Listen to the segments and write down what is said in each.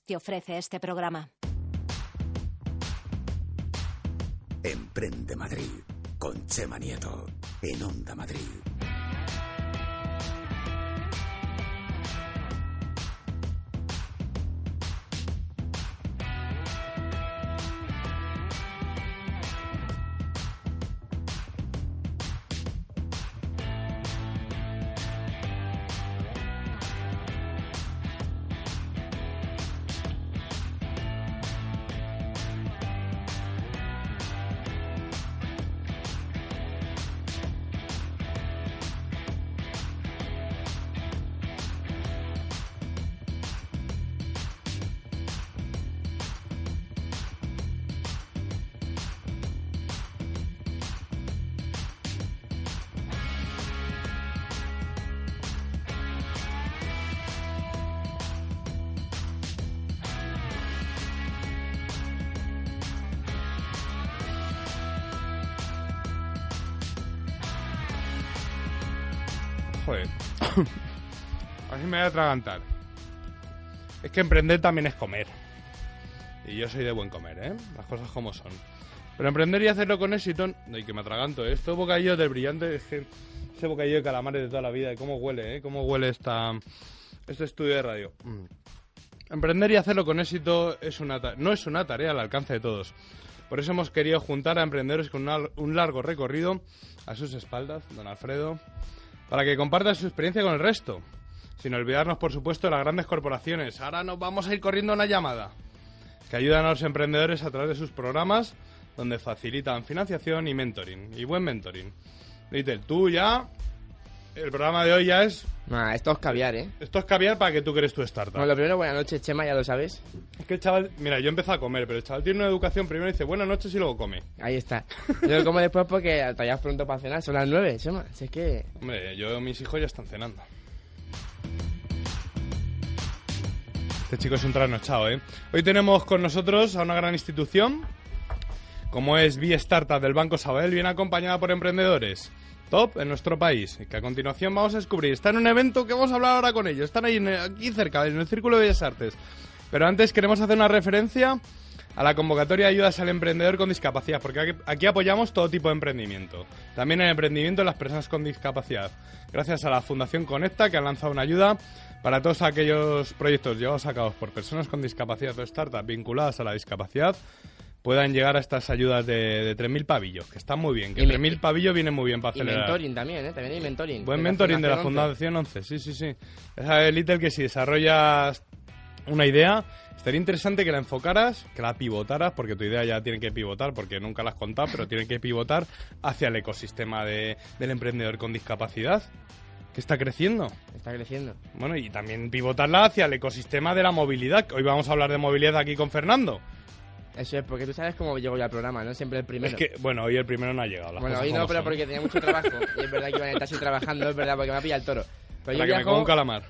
te ofrece este programa. Emprende Madrid con Chema Nieto en Onda Madrid. Atragantar. Es que emprender también es comer. Y yo soy de buen comer, ¿eh? Las cosas como son. Pero emprender y hacerlo con éxito... Y que me atraganto, ¿eh? Esto bocadillo del brillante... Es que ese bocadillo de calamares de toda la vida. ¿eh? ¿Cómo huele, eh? ¿Cómo huele esta, este estudio de radio? Mm. Emprender y hacerlo con éxito es una no es una tarea al alcance de todos. Por eso hemos querido juntar a emprendedores con un largo recorrido a sus espaldas, don Alfredo, para que compartan su experiencia con el resto. Sin olvidarnos, por supuesto, de las grandes corporaciones. Ahora nos vamos a ir corriendo una llamada. Que ayudan a los emprendedores a través de sus programas, donde facilitan financiación y mentoring. Y buen mentoring. Little, tú ya... El programa de hoy ya es... Nah, esto es caviar, ¿eh? Esto es caviar para que tú crees tu startup. Bueno, lo primero, buenas noches, Chema, ya lo sabes. Es que el chaval... Mira, yo empecé a comer, pero el chaval tiene una educación primero dice buenas noches y luego come. Ahí está. Yo lo como después porque es pronto para cenar, son las nueve, Chema. Si es que... Hombre, yo mis hijos ya están cenando. Este chico es un trasnochado, ¿eh? Hoy tenemos con nosotros a una gran institución, como es Vía Startup del Banco Sabadell, bien acompañada por emprendedores top en nuestro país, que a continuación vamos a descubrir. Está en un evento que vamos a hablar ahora con ellos. Están ahí aquí cerca, en el Círculo de Bellas Artes. Pero antes queremos hacer una referencia a la convocatoria de ayudas al emprendedor con discapacidad, porque aquí, apoyamos todo tipo de emprendimiento. También el emprendimiento de las personas con discapacidad. Gracias a la Fundación Conecta, que ha lanzado una ayuda para todos aquellos proyectos llevados a cabo por personas con discapacidad o startups vinculadas a la discapacidad, puedan llegar a estas ayudas de, de 3.000 pavillos, que están muy bien, que Y me- 3.000 pavillos vienen muy bien para Y acelerar. mentoring también, ¿eh? También hay mentoring. Buen mentoring de la Fundación Fundación 11, sí, sí, sí. Esa de Little que si desarrollas una idea, estaría interesante que la enfocaras, que la pivotaras, porque tu idea ya tiene que pivotar, porque nunca la has contado, pero tiene que pivotar hacia el ecosistema de- del emprendedor con discapacidad, que está creciendo. 11. Está creciendo. Bueno, y también pivotarla hacia el ecosistema de la movilidad. Hoy vamos a hablar de movilidad aquí con Fernando. Eso es, porque tú sabes cómo llego yo al programa, ¿no? Siempre el primero. Es que, bueno, hoy el primero no ha llegado. bueno, hoy no, como pero son. porque tenía mucho trabajo. y es verdad que iba en el taxi trabajando, es verdad, porque me ha pillado el toro. Pero Para yo que me coma un viajo, calamar.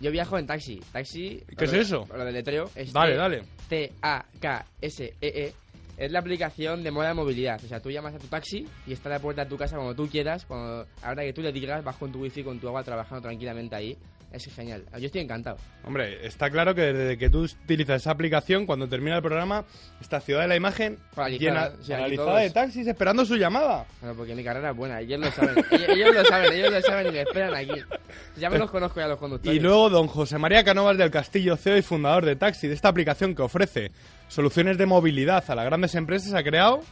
Yo viajo en taxi. Taxi... ¿Qué es eso? Lo del letreo. Es Dale, T- dale. T-A-K-S-E-E. E Es la aplicación de moda de movilidad. O sea, tú llamas a tu taxi y está a la puerta de tu casa cuando tú quieras. Cuando, ahora que tú le digas, vas con tu wifi, con tu agua, trabajando tranquilamente ahí. Es genial. Yo estoy encantado. Hombre, está claro que desde que tú utilizas esa aplicación, cuando termina el programa, esta ciudad de la imagen Paralizada. llena, O sea, paralizada de taxis esperando su llamada. Bueno, porque mi carrera es buena. Ellos lo saben. ellos, ellos lo saben, ellos lo saben y me esperan aquí. Ya me los conozco ya los conductores. Y luego don José María Canovas del Castillo, CEO y fundador de Taxi, de esta aplicación que ofrece soluciones de movilidad a las grandes empresas, ha creado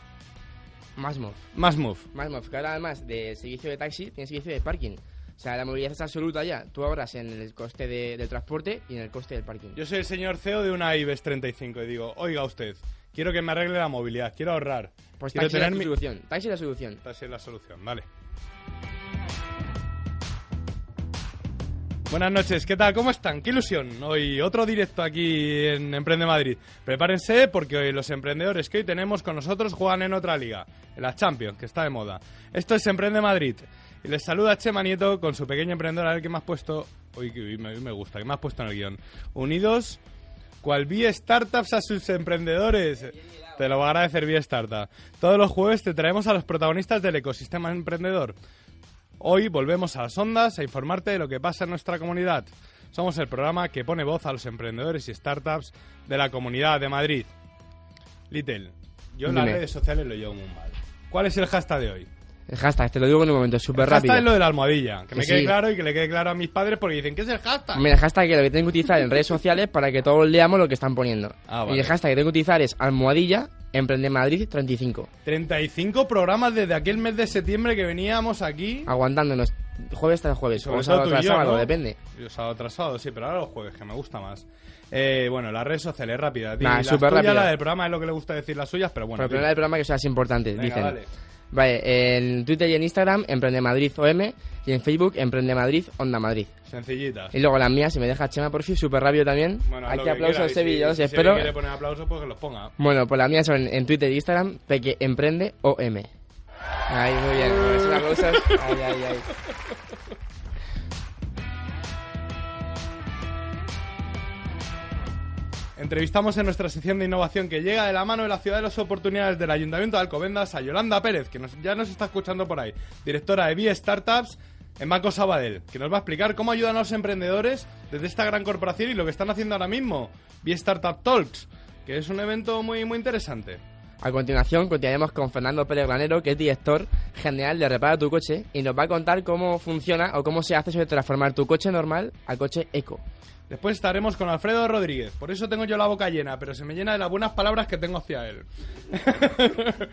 Masmov. Masmove. Masmov, que ahora además de servicio de taxi, tiene servicio de parking. O sea, la movilidad es absoluta ya. Tú ahorras en el coste de- del transporte y en el coste del parking. Yo soy el señor CEO de una IBEX 35 y digo, oiga usted, quiero que me arregle la movilidad, quiero ahorrar. Pues quiero taxi es la solución. Taxi es la solución. Taxi es la solución, vale. Buenas noches, ¿qué tal? ¿Cómo están? Qué ilusión. Hoy otro directo aquí en Emprende Madrid. Prepárense porque hoy los emprendedores que hoy tenemos con nosotros juegan en otra liga, en la Champions, que está de moda. Esto es Emprende Madrid. Y les saluda Chema Nieto con su pequeño emprendedor. A ver qué me has puesto. Uy, que uy, me, me gusta, ¿qué me has puesto en el guion? Unidos, cual Vía Startups a sus emprendedores. Te lo va a agradecer Vía Startup. Todos los jueves te traemos a los protagonistas del ecosistema emprendedor. Hoy volvemos a las ondas a informarte de lo que pasa en nuestra comunidad. Somos el programa que pone voz a los emprendedores y startups de la Comunidad de Madrid. Little, yo en las redes sociales lo llevo muy mal. ¿Cuál es el hashtag de hoy? El hashtag, te lo digo en un momento, súper el hashtag rápido. es lo de la almohadilla. Que, Que me quede claro y que le quede claro a mis padres porque dicen, ¿qué es el hashtag? Mira, el hashtag que lo que tengo que utilizar en redes sociales para que todos leamos lo que están poniendo. Ah, vale. Y el hashtag que tengo que utilizar es almohadilla Emprende Madrid 35. 35 programas desde aquel mes de septiembre que veníamos aquí. Aguantándonos jueves tras jueves. Sobre o sábado tras sábado, ¿no? depende. Yo sábado tras sábado, sí, pero ahora los jueves, que me gusta más. Eh, bueno, las redes sociales, rápidas. Di Nah, las súper rápida. La del programa es lo que le gusta decir las suyas, pero bueno. Pero primero del programa que son las importantes, Venga, dicen. dale. Vale, en Twitter y en Instagram, Emprende Madrid OM, y en Facebook, Emprende Madrid Onda Madrid. Sencillitas. Y luego las mías, si me deja Chema, por fin, súper rápido también. Bueno, Aquí aplausos, quiera, y Sevi, si- si espero. quiere poner aplausos, pues que los ponga. Bueno, pues las mías son en Twitter y Instagram, Peque Emprende OM. Ahí, muy bien. Esos aplausos. Ay, ay, ay. Entrevistamos en nuestra sección de innovación que llega de la mano de la ciudad de las oportunidades del Ayuntamiento de Alcobendas a Yolanda Pérez, que nos- ya nos está escuchando por ahí, directora de Vía Startups en Banco Sabadell, que nos va a explicar cómo ayudan a los emprendedores desde esta gran corporación y lo que están haciendo ahora mismo, Vía Startup Talks, que es un evento muy, muy interesante. A continuación, continuaremos con Fernando Pérez Granero, que es director general de Repara tu Coche, y nos va a contar cómo funciona o cómo se hace de transformar tu coche normal a coche eco. Después estaremos con Alfredo Rodríguez. Por eso tengo yo la boca llena, pero se me llena de las buenas palabras que tengo hacia él.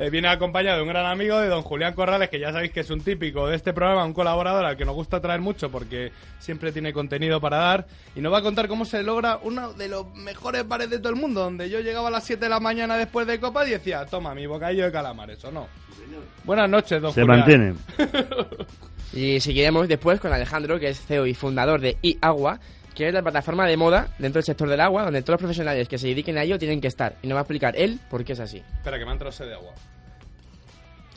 Eh, viene acompañado de un gran amigo de don Julián Corrales, que ya sabéis que es un típico de este programa, un colaborador al que nos gusta traer mucho porque siempre tiene contenido para dar. Y nos va a contar cómo se logra uno de los mejores bares de todo el mundo, donde yo llegaba a las 7 de la mañana después de copa y decía, toma, mi bocadillo de calamares, ¿o no? Buenas noches, don Se Julián. mantiene. Y seguiremos después con Alejandro, que es CEO y fundador de iAgua, que es la plataforma de moda dentro del sector del agua, donde todos los profesionales que se dediquen a ello tienen que estar. Y nos va a explicar él por qué es así. Espera, que me ha entrado de agua.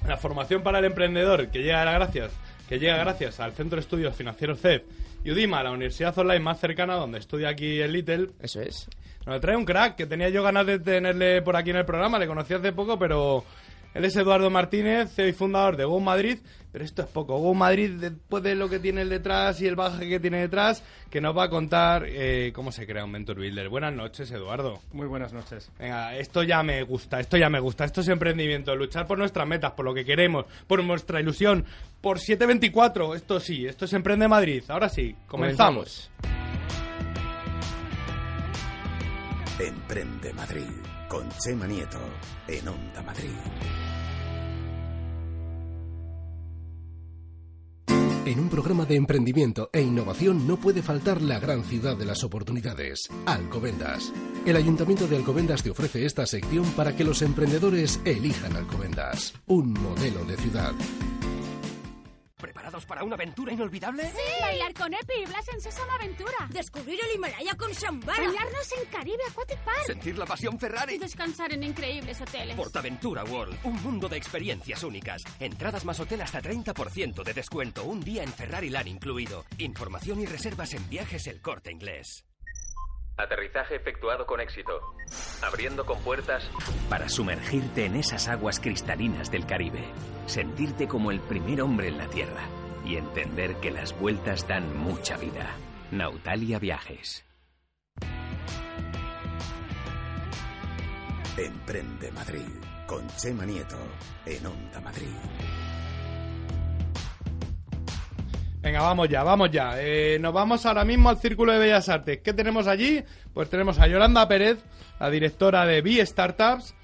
La formación para el emprendedor que llega, gracias, que llega gracias al Centro de Estudios Financieros CEF y UDIMA, la universidad online más cercana donde estudia aquí el Little. Eso es. Nos trae un crack que tenía yo ganas de tenerle por aquí en el programa, le conocí hace poco, pero él es Eduardo Martínez, CEO y fundador de Go Madrid, pero esto es poco. Go Madrid, después de lo que tiene el detrás y el bagaje que tiene detrás, que nos va a contar eh, cómo se crea un Venture Builder. Buenas noches, Eduardo. Muy buenas noches. Venga, esto ya me gusta, esto ya me gusta, esto es emprendimiento, luchar por nuestras metas, por lo que queremos, por nuestra ilusión, por 724, esto sí, esto es Emprende Madrid. Ahora sí, comenzamos. Emprende Madrid con Chema Nieto en Onda Madrid. En un programa de emprendimiento e innovación no puede faltar la gran ciudad de las oportunidades, Alcobendas. El Ayuntamiento de Alcobendas te ofrece esta sección para que los emprendedores elijan Alcobendas, un modelo de ciudad. ¿Preparados para una aventura inolvidable? Bailar con Epi y Blas en Sésamo Aventura. Descubrir el Himalaya con Shambhala. Bañarnos en Caribe Aquatic Park. Sentir la pasión Ferrari. Y descansar en increíbles hoteles. Portaventura World, un mundo de experiencias únicas. Entradas más hotel hasta 30% de descuento, un día en Ferrari Land incluido. Información y reservas en viajes El Corte Inglés. Aterrizaje efectuado con éxito. Abriendo compuertas para sumergirte en esas aguas cristalinas del Caribe. Sentirte como el primer hombre en la Tierra. Y entender que las vueltas dan mucha vida. Nautalia Viajes. Emprende Madrid con Chema Nieto en Onda Madrid. Venga, vamos ya, vamos ya. Eh, nos vamos ahora mismo al Círculo de Bellas Artes. ¿Qué tenemos allí? Pues tenemos a Yolanda Pérez, la directora de B Startups,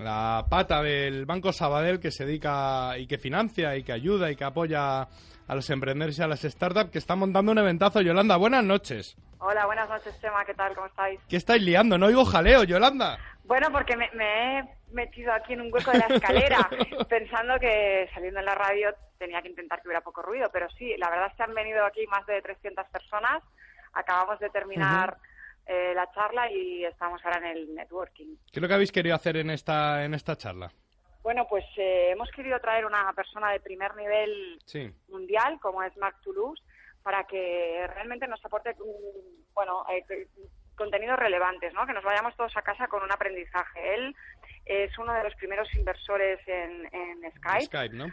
la pata del Banco Sabadell que se dedica y que financia y que ayuda y que apoya a los emprendedores y a las startups que están montando un eventazo. Yolanda, buenas noches. Hola, buenas noches, Chema. ¿Qué tal? ¿Cómo estáis? ¿Qué estáis liando? No oigo jaleo, Yolanda. Bueno, porque me, me he metido aquí en un hueco de la escalera pensando que saliendo en la radio tenía que intentar que hubiera poco ruido, pero sí, la verdad es que han venido aquí más de 300 personas. Acabamos de terminar eh, la charla y estamos ahora en el networking. ¿Qué es lo que habéis querido hacer en esta, en esta charla? Bueno, pues eh, hemos querido traer una persona de primer nivel Sí. mundial, como es Marc Toulouse, para que realmente nos aporte bueno, eh, contenidos relevantes, ¿no? que nos vayamos todos a casa con un aprendizaje. Él es uno de los primeros inversores en, en Skype. Skype, ¿no?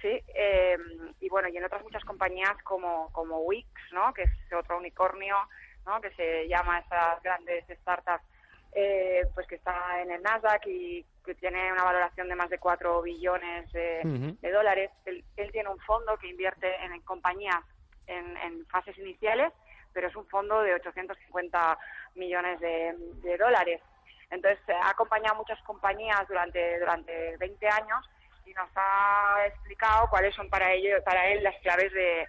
Sí, eh, y bueno, y en otras muchas compañías como, como Wix, ¿no? Que es otro unicornio, ¿no? Que se llama esas grandes startups, eh, pues que está en el Nasdaq y que tiene una valoración de más de 4 billones de dólares. Él, él tiene un fondo que invierte en, en compañías en, en fases iniciales, pero es un fondo de 850 millones de, de dólares. Entonces, eh, ha acompañado a muchas compañías durante, durante 20 años y nos ha explicado cuáles son para, ello, para él las claves de,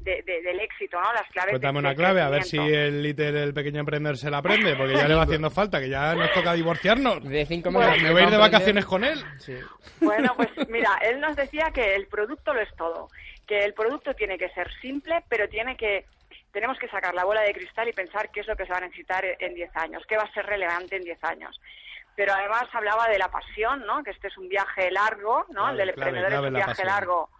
de- de- del éxito, ¿no? Las claves Cuéntame una del clave, a ver si el líder, el pequeño emprendedor se la aprende, porque ya le va haciendo falta, que ya nos toca divorciarnos. De cinco Bueno, meses Me voy a ir de vacaciones con él. Sí. Bueno, pues mira, él nos decía que el producto lo es todo, que el producto tiene que ser simple, pero tiene que tenemos que sacar la bola de cristal y pensar qué es lo que se va a necesitar en 10 años, qué va a ser relevante en 10 años. Pero además hablaba de la pasión, ¿no? Que este es un viaje largo, ¿no? El del clave, emprendedor clave es un viaje largo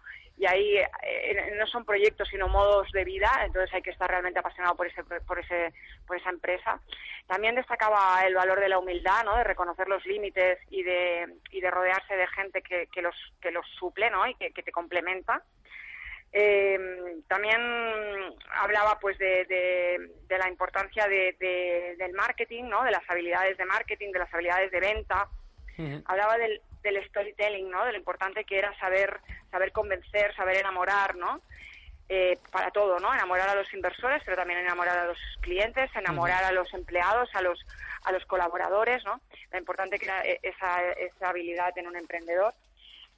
y ahí eh, no son proyectos sino modos de vida, entonces hay que estar realmente apasionado por ese por ese por esa empresa. También destacaba el valor de la humildad, ¿no? De reconocer los límites y de y de rodearse de gente que, que los que los suple, ¿no? Y que, que te complementa. Eh, también hablaba pues de, de- de la importancia de- de- del marketing, ¿no? De las habilidades de marketing, de las habilidades de venta. Hablaba del, del storytelling, ¿no? De lo importante que era saber saber convencer, saber enamorar, ¿no? Eh, para todo, ¿no? Enamorar a los inversores, pero también enamorar a los clientes, enamorar a los empleados, a los a los colaboradores, ¿no? Lo importante que era eh, esa, esa habilidad en un emprendedor.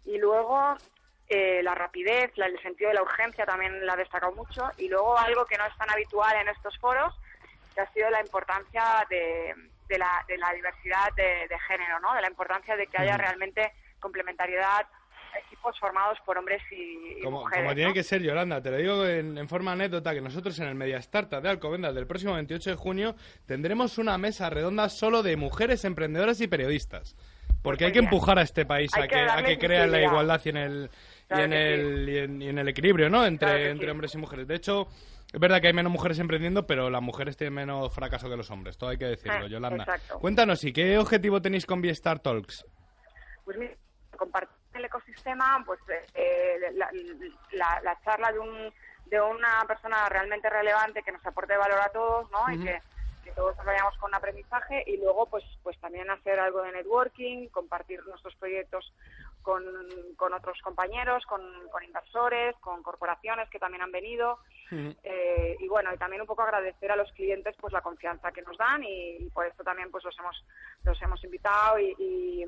Y luego eh, la rapidez, la- el sentido de la urgencia también la ha destacado mucho. Y luego algo que no es tan habitual en estos foros, que ha sido la importancia de, de la, de la diversidad de, de género, ¿no? De la importancia de que haya realmente complementariedad, equipos formados por hombres y, Como, mujeres. como tiene ¿no? que ser, Yolanda, te lo digo en, en forma anécdota, que nosotros en el Media Startup de Alcobendas del próximo 28 de junio tendremos una mesa redonda solo de mujeres emprendedoras y periodistas. Porque Muy hay que empujar a este país Hay a que que, a que crea la igualdad y en el, y en sí. el, y en, y en el equilibrio, ¿no? Entre, Claro entre sí. hombres y mujeres. De hecho, es verdad que hay menos mujeres emprendiendo, pero las mujeres tienen menos fracaso que los hombres. Todo hay que decirlo, Eh, Yolanda. exacto. Cuéntanos, ¿y qué objetivo tenéis con Viestar Talks? pues mira, compartir el ecosistema, pues eh, la, la- la charla de un de una persona realmente relevante que nos aporte valor a todos, ¿no? Y que, que todos vayamos con un aprendizaje y luego pues pues también hacer algo de networking, compartir nuestros proyectos con, con otros compañeros, con, con inversores, con corporaciones que también han venido. Eh, y bueno y también un poco agradecer a los clientes pues la confianza que nos dan y, y por esto también pues los hemos los hemos invitado y, y,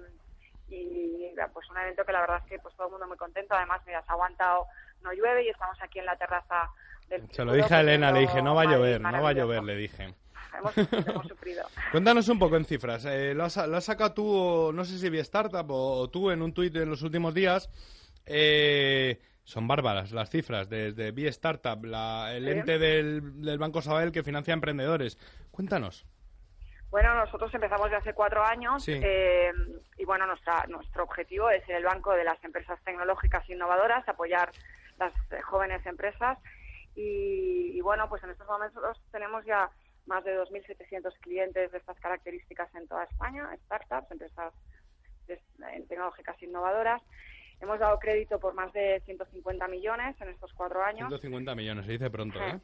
y, pues un evento que la verdad es que pues todo el mundo muy contento. Además mira se ha aguantado no llueve y estamos aquí en la terraza del Se lo dije a Elena, le dije, no va a llover, no va a llover, le dije. Hemos sufrido, hemos sufrido Cuéntanos un poco en cifras. Eh, lo, has, lo has sacado tú, no sé si vía Startup o, o tú en un tuit en los últimos días. Eh, son bárbaras las cifras. Desde Vía Startup, la, el Sí. ente del, del Banco Sabadell que financia emprendedores. Cuéntanos. Bueno, nosotros empezamos ya hace cuatro años Sí. eh, y bueno, nuestra, nuestro objetivo es ser el banco de las empresas tecnológicas innovadoras, apoyar las jóvenes empresas y, y bueno, pues en estos momentos tenemos ya más de 2.700 clientes de estas características en toda España, startups, empresas tecnológicas innovadoras. Hemos dado crédito por más de 150 millones en estos cuatro años 150 millones, se dice pronto, ¿eh?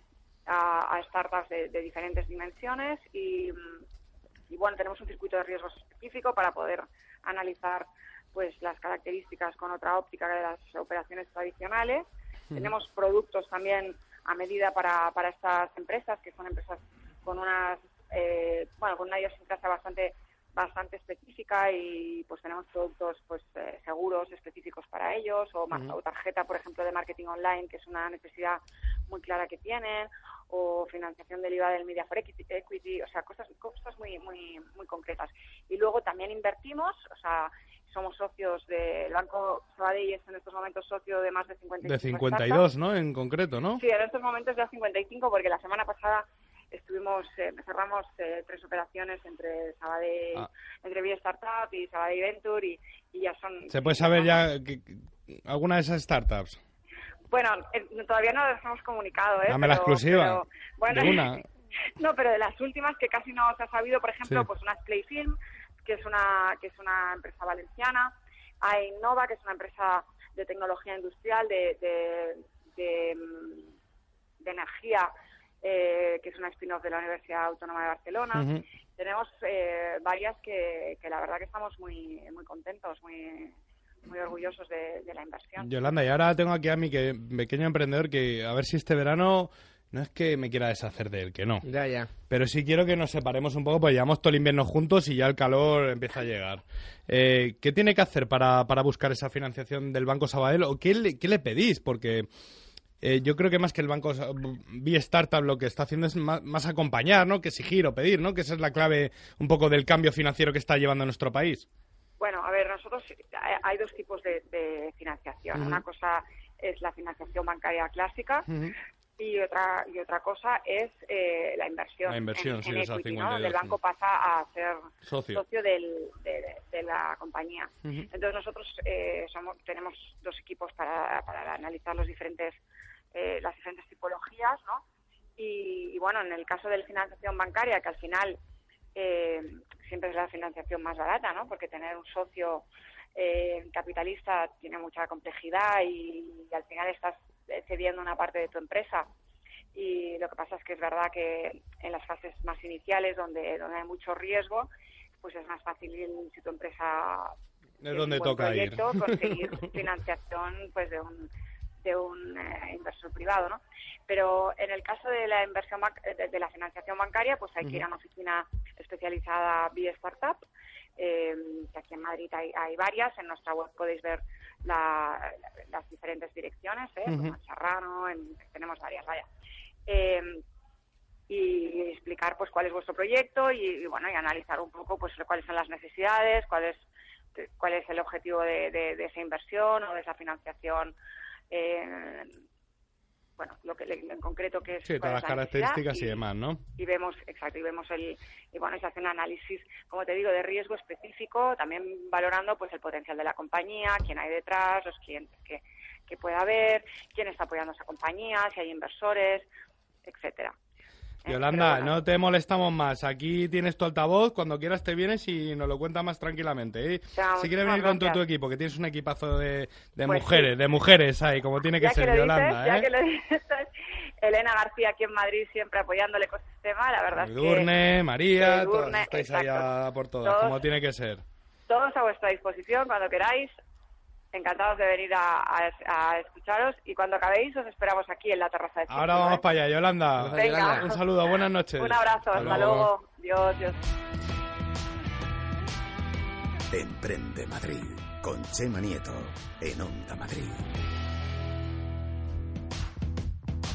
a, a startups de, de diferentes dimensiones y, y, bueno tenemos un circuito de riesgos específico para poder analizar pues las características con otra óptica de las operaciones tradicionales tenemos productos también a medida para, para estas empresas que son empresas con unas eh, bueno con una idiosincrasia bastante bastante específica y pues tenemos productos pues eh, seguros específicos para ellos o, tarjeta por ejemplo de marketing online que es una necesidad muy clara que tienen o financiación del IVA del Media for Equity, o sea cosas cosas muy muy muy concretas y luego también invertimos o sea somos socios del Banco Sabadell es en estos momentos socio de más de 55 De startups. 52, ¿no? En concreto, ¿no? Sí, en estos momentos ya 55 porque la semana pasada estuvimos eh, cerramos eh, tres operaciones entre Sabadell, Ah. entre Vía Startup y Sabadell Venture y, y ya son Se puede saber ya que- que- alguna de esas startups. bueno eh, todavía no las hemos comunicado ¿eh? Dame la exclusiva. pero, bueno, De una. no pero de las últimas que casi no se ha sabido por ejemplo Sí. pues una es Playfilm que es una que es una empresa valenciana hay Innova que es una empresa de tecnología industrial, de, de, de, mm, de energía, eh, que es una spin-off de la Universidad Autónoma de Barcelona. Tenemos eh, varias que, que la verdad que estamos muy, muy contentos, muy, muy orgullosos de, de la inversión. Yolanda, y ahora tengo aquí a mi que, pequeño emprendedor que a ver si este verano no es que me quiera deshacer de él, que no. Ya, ya. Pero sí quiero que nos separemos un poco, porque llevamos todo el invierno juntos y ya el calor empieza a llegar. Eh, ¿Qué tiene que hacer para, para buscar esa financiación del Banco Sabadell? ¿O qué le, qué le pedís? Porque eh, yo creo que más que el Banco Sa- Be Startup lo que está haciendo es más, más acompañar, ¿no? Que exigir o pedir, ¿no? Que esa es la clave un poco del cambio financiero que está llevando nuestro país. Bueno, a ver, nosotros hay- hay dos tipos de, de financiación. Una cosa es la financiación bancaria clásica y otra y otra cosa es eh, la inversión. La inversión, en, sí, en equity, 52. ¿no? Donde el banco pasa a ser Socio. del- de, de la compañía. Entonces nosotros eh, somos, tenemos dos equipos para, para analizar los diferentes eh, las diferentes tipologías, ¿no? Y, y, bueno, en el caso de la financiación bancaria, que al final eh, siempre es la financiación más barata, ¿no? Porque tener un socio eh, capitalista tiene mucha complejidad y, y al final estás cediendo una parte de tu empresa. Y lo que pasa es que es verdad que en las fases más iniciales, donde, donde hay mucho riesgo, pues es más fácil si tu empresa Es donde toca ir. proyecto, conseguir financiación pues de un de un eh, inversor privado, ¿no? Pero en el caso de la inversión banc- de, de la financiación bancaria, pues hay que ir a una oficina especializada vía startup, eh, que aquí en Madrid hay, hay varias. En nuestra web podéis ver la- las diferentes direcciones, ¿eh? Como en Serrano, en- tenemos varias, vaya. Eh, y explicar pues cuál es vuestro proyecto y, y, bueno y analizar un poco pues cuáles son las necesidades cuál es cuál es el objetivo de, de- de esa inversión o de esa financiación eh, bueno lo que en concreto que es Sí, todas las características y demás, ¿no? y vemos exacto y vemos el y bueno se hace un análisis como te digo de riesgo específico también valorando pues el potencial de la compañía quién hay detrás los clientes que, que pueda haber quién está apoyando a esa compañía si hay inversores etcétera Yolanda, no te molestamos más. Aquí tienes tu altavoz. Cuando quieras te vienes y nos lo cuentas más tranquilamente. ¿eh? Ya, si quieres venir con todo tu equipo, que tienes un equipazo de, de Pues mujeres, sí. de mujeres ahí, como tiene que ya ser, que Yolanda. dices, ya ¿eh? que lo dices, Elena García aquí en Madrid siempre apoyando el ecosistema, la verdad es que Edurne, María, Edurne, todas estáis exacto. allá por todas, Todos- como tiene que ser. todos a vuestra disposición cuando queráis. Encantados de venir a, a- a escucharos y cuando acabéis os esperamos aquí en la terraza de Ahora vamos para allá, Yolanda. Venga. Un saludo, buenas noches. Un abrazo, hasta, luego. Dios, Dios. Emprende Madrid con Chema Nieto en Onda Madrid.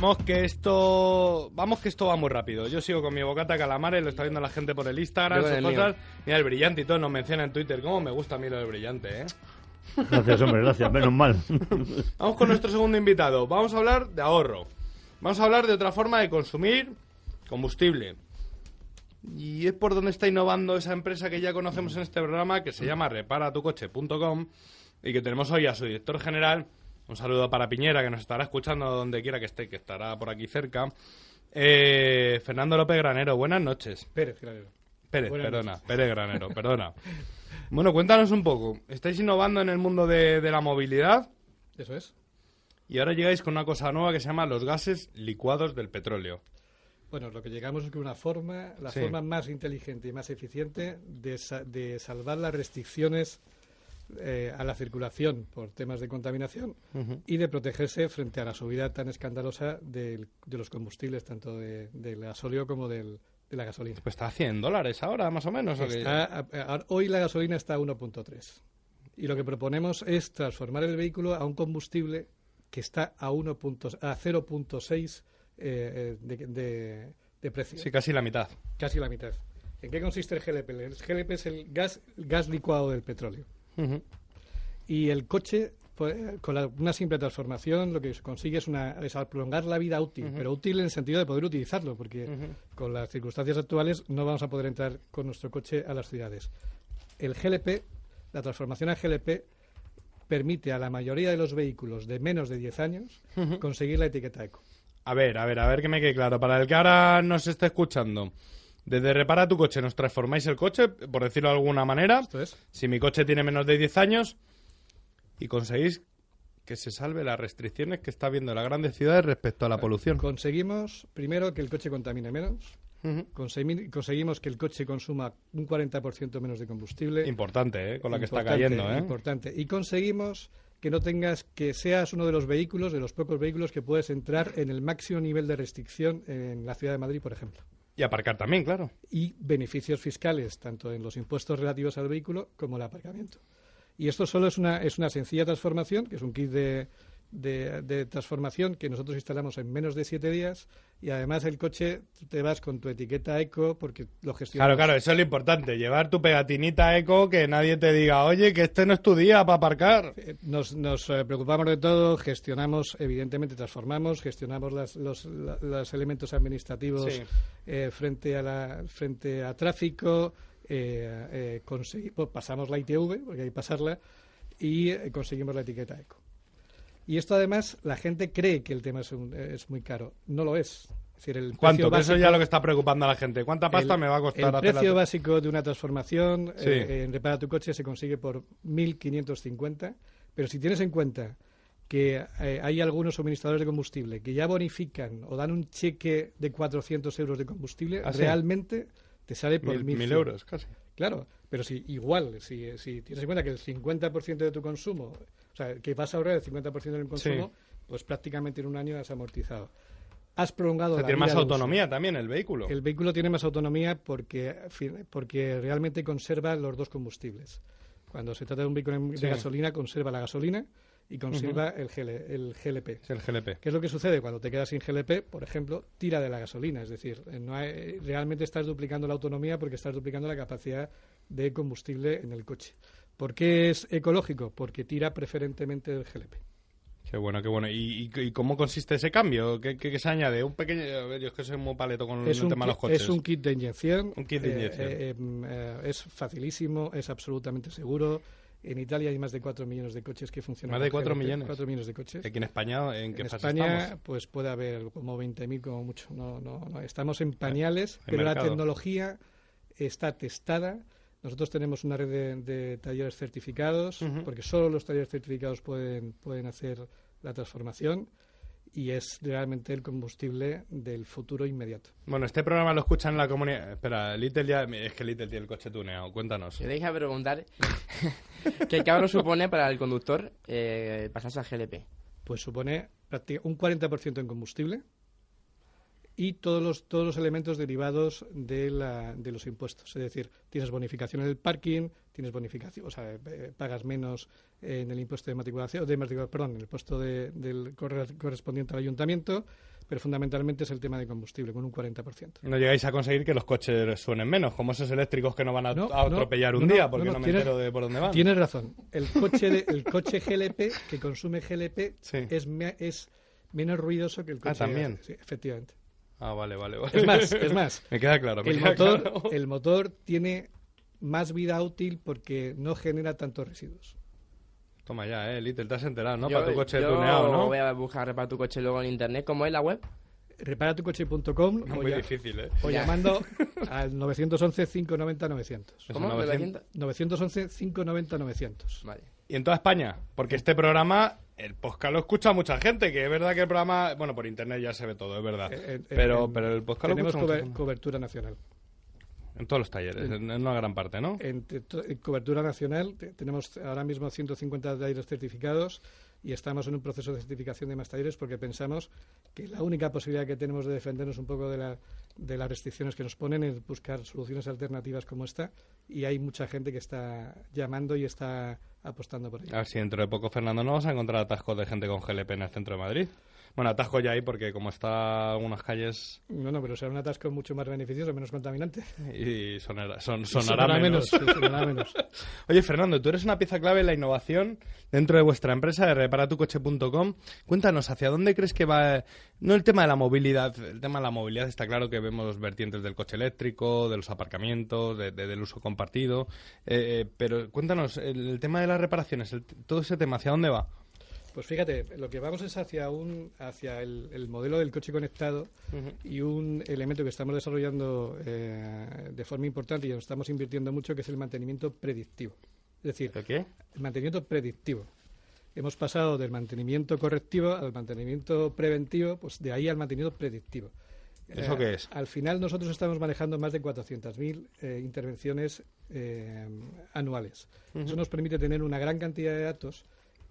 Vamos que esto, vamos que esto va muy rápido. Yo sigo con mi bocata de calamares, lo está viendo la gente por el Instagram, sus el mío. cosas. Mira el brillante y todo nos menciona en Twitter. ¿Cómo me gusta a mí lo del brillante, eh? Gracias, hombre, gracias, menos mal. Vamos con nuestro segundo invitado. Vamos a hablar de ahorro. Vamos a hablar de otra forma de consumir combustible. Y es por donde está innovando esa empresa que ya conocemos en este programa, que se llama reparatucoche.com y que tenemos hoy a su director general. Un saludo para Piñera, que nos estará escuchando donde quiera que esté, que estará por aquí cerca. Eh, Fernando López Granero, buenas noches. Pérez Granero. Pérez, Buenas perdona, noches. Pérez Granero, perdona. Bueno, cuéntanos un poco. Estáis innovando en el mundo de, de la movilidad Eso es. y ahora llegáis con una cosa nueva que se llama los gases licuados del petróleo. Bueno, lo que llegamos es que una forma, la Sí. forma más inteligente y más eficiente de, sa- de salvar las restricciones eh, a la circulación por temas de contaminación y de protegerse frente a la subida tan escandalosa del- de los combustibles, tanto de- del gasóleo como del- de la gasolina. Pues está a 100 dólares ahora, más o menos. ¿o qué? Está a- a- hoy la gasolina está a 1.3 y lo que proponemos es transformar el vehículo a un combustible que está a 1. punto- a 0.6 eh, eh, de, de- de precio. Sí, casi la mitad. Casi la mitad. ¿En qué consiste el GLP? El GLP es el gas, gas licuado del petróleo. Y el coche, pues, eh, con la- una simple transformación, lo que se consigue es, una, es prolongar la vida útil, pero útil en el sentido de poder utilizarlo, porque con las circunstancias actuales no vamos a poder entrar con nuestro coche a las ciudades. El GLP, la transformación a GLP, permite a la mayoría de los vehículos de menos de 10 años conseguir la etiqueta eco. A ver, a ver, a ver que me quede claro. Para el que ahora nos esté escuchando, desde repara tu coche, nos transformáis el coche, por decirlo de alguna manera. Esto es. Si mi coche tiene menos de 10 años y conseguís que se salve las restricciones que está habiendo en las grandes ciudades respecto a la polución. Conseguimos, primero, que el coche contamine menos. Consegui- conseguimos que el coche consuma un 40% menos de combustible. Importante, ¿eh? Con la que está cayendo, ¿eh? Importante. Y conseguimos que no tengas, que seas uno de los vehículos, de los pocos vehículos que puedes entrar en el máximo nivel de restricción en la ciudad de Madrid, por ejemplo. Y aparcar también, claro. Y beneficios fiscales, tanto en los impuestos relativos al vehículo como el aparcamiento. Y esto solo es una, es una sencilla transformación, que es un kit de, de- de transformación que nosotros instalamos en menos de siete días. Y además el coche, te vas con tu etiqueta eco porque lo gestionamos. Claro, claro, eso es lo importante. Llevar tu pegatinita eco, que nadie te diga, oye, que este no es tu día para aparcar. Eh, Nos, nos eh, preocupamos de todo, gestionamos, evidentemente transformamos, gestionamos las- los, la- los elementos administrativos Sí. eh, frente, a la, frente a tráfico, eh, eh, pues, pasamos la ITV, porque hay que pasarla, y eh, conseguimos la etiqueta eco. Y esto además, la gente cree que el tema es, un- es muy caro. No lo es. Es decir, el ¿Cuánto? Que eso básico- ya es lo que está preocupando a la gente. ¿Cuánta pasta el- me va a costar El precio la- básico de una transformación Sí. eh, en Repara tu coche se consigue por 1.550, pero si tienes en cuenta que eh, hay algunos suministradores de combustible que ya bonifican o dan un cheque de 400 euros de combustible, ¿Ah, sí? Te sale por Mil- 1.100. mil euros, casi. Claro, pero si igual, si, si tienes en cuenta que el 50% de tu consumo, o sea, que vas a ahorrar el 50% del consumo, pues prácticamente en un año has amortizado. Has prolongado O sea, la tiene vida más uso. autonomía también el vehículo. El vehículo tiene más autonomía porque, porque realmente conserva los dos combustibles. Cuando se trata de un vehículo de Sí. gasolina, conserva la gasolina y conserva el, GL el GLP. Es el GLP. ¿Qué es lo que sucede cuando te quedas sin GLP? Por ejemplo, tira de la gasolina. Es decir, eh, no hay- realmente estás duplicando la autonomía porque estás duplicando la capacidad de combustible en el coche. ¿Por qué es ecológico? Porque tira preferentemente del GLP. Qué bueno, qué bueno. ¿Y, y- y cómo consiste ese cambio? ¿Qué, qué- qué se añade? Un pequeño... A ver, yo es que soy muy paleto con es el un, tema de los coches. es un kit de inyección. Un kit de eh, inyección. eh, es facilísimo, es absolutamente seguro. En Italia hay más de 4 millones de coches que funcionan. Más de con 4 GLP, millones. 4 millones de coches. ¿Y aquí en España en qué en fase España, estamos? pues puede haber como 20.000 como mucho. No, no, no. Estamos en pañales, pero la tecnología está testada. Nosotros tenemos una red de, de talleres certificados, porque solo los talleres certificados pueden, pueden hacer la transformación y es realmente el combustible del futuro inmediato. Bueno, este programa lo escuchan en la comunidad... Espera, Little ya... Es que Little tiene el coche tuneado. Cuéntanos. Yo te dije a preguntar qué cabrón supone para el conductor eh, pasarse al GLP. Pues supone un 40% en combustible y todos los, todos los elementos derivados de, la, de los impuestos. Es decir, tienes bonificación en el parking, tienes bonificación, o sea, eh, pagas menos en el impuesto de matriculación, de matricula- perdón, en el impuesto de- del corre- correspondiente al ayuntamiento, pero fundamentalmente es el tema de combustible, con un 40%. No llegáis a conseguir que los coches suenen menos, como esos eléctricos que no van a, No, a no, atropellar un no, día porque no, me tienes- entero de por dónde van. Tienes razón. El coche, de- el coche GLP que consume GLP Sí. es, es menos ruidoso que el Ah, coche. también. Sí, efectivamente. Ah, vale, vale, vale. Es más, es más. me queda claro. me el, queda motor, claro. el motor tiene más vida útil porque no genera tantos residuos. Toma ya, eh, Little, te has enterado, ¿no? Yo- Para tu coche yo tuneado, ¿no? voy a buscar para tu coche luego en internet. ¿Cómo es la web? Reparatucoche.com o, Muy ya- difícil, ¿eh? o Ya. llamando al 911-590-900. ¿Cómo? una 900. 911-590-900. Vale. Y en toda España, porque este programa, el podcast lo escucha mucha gente, que es verdad que el programa, bueno, por internet ya se ve todo, es verdad. Eh, eh, pero, en- pero el podcast lo escucha mucha cobertura nacional. En todos los talleres, en, en una gran parte, ¿no? En, cobertura nacional te- tenemos ahora mismo 150 talleres certificados y estamos en un proceso de certificación de más talleres porque pensamos que la única posibilidad que tenemos de defendernos un poco de, la, de las restricciones que nos ponen es buscar soluciones alternativas como esta y hay mucha gente que está llamando y está apostando por ello. A ver si dentro de poco, Fernando, no vas a encontrar atascos de gente con GLP en el centro de Madrid. Bueno, atasco ya hay porque como está algunas calles No, no, pero será un atasco mucho más beneficioso, menos contaminante. y sonará, son, Y sonará, menos. sí, sonará menos. Oye, Fernando, tú eres una pieza clave en la innovación dentro de vuestra empresa de reparatucoche.com. Cuéntanos, ¿hacia dónde crees que va? No el tema de la movilidad, el tema de la movilidad está claro que vemos vertientes del coche eléctrico, de los aparcamientos, de- de- del uso compartido, eh, eh, pero cuéntanos, el, el tema de las reparaciones, el- todo ese tema, ¿hacia dónde va? Pues fíjate, lo que vamos es hacia un hacia el, el modelo del coche conectado y un elemento que estamos desarrollando eh, de forma importante y nos estamos invirtiendo mucho, que es el mantenimiento predictivo. Es decir, ¿El qué? el mantenimiento predictivo. hemos pasado del mantenimiento correctivo al mantenimiento preventivo, pues de ahí al mantenimiento predictivo. ¿Eso Eh, qué es? Al final nosotros estamos manejando más de 400.000 eh, intervenciones eh, anuales. Eso nos permite tener una gran cantidad de datos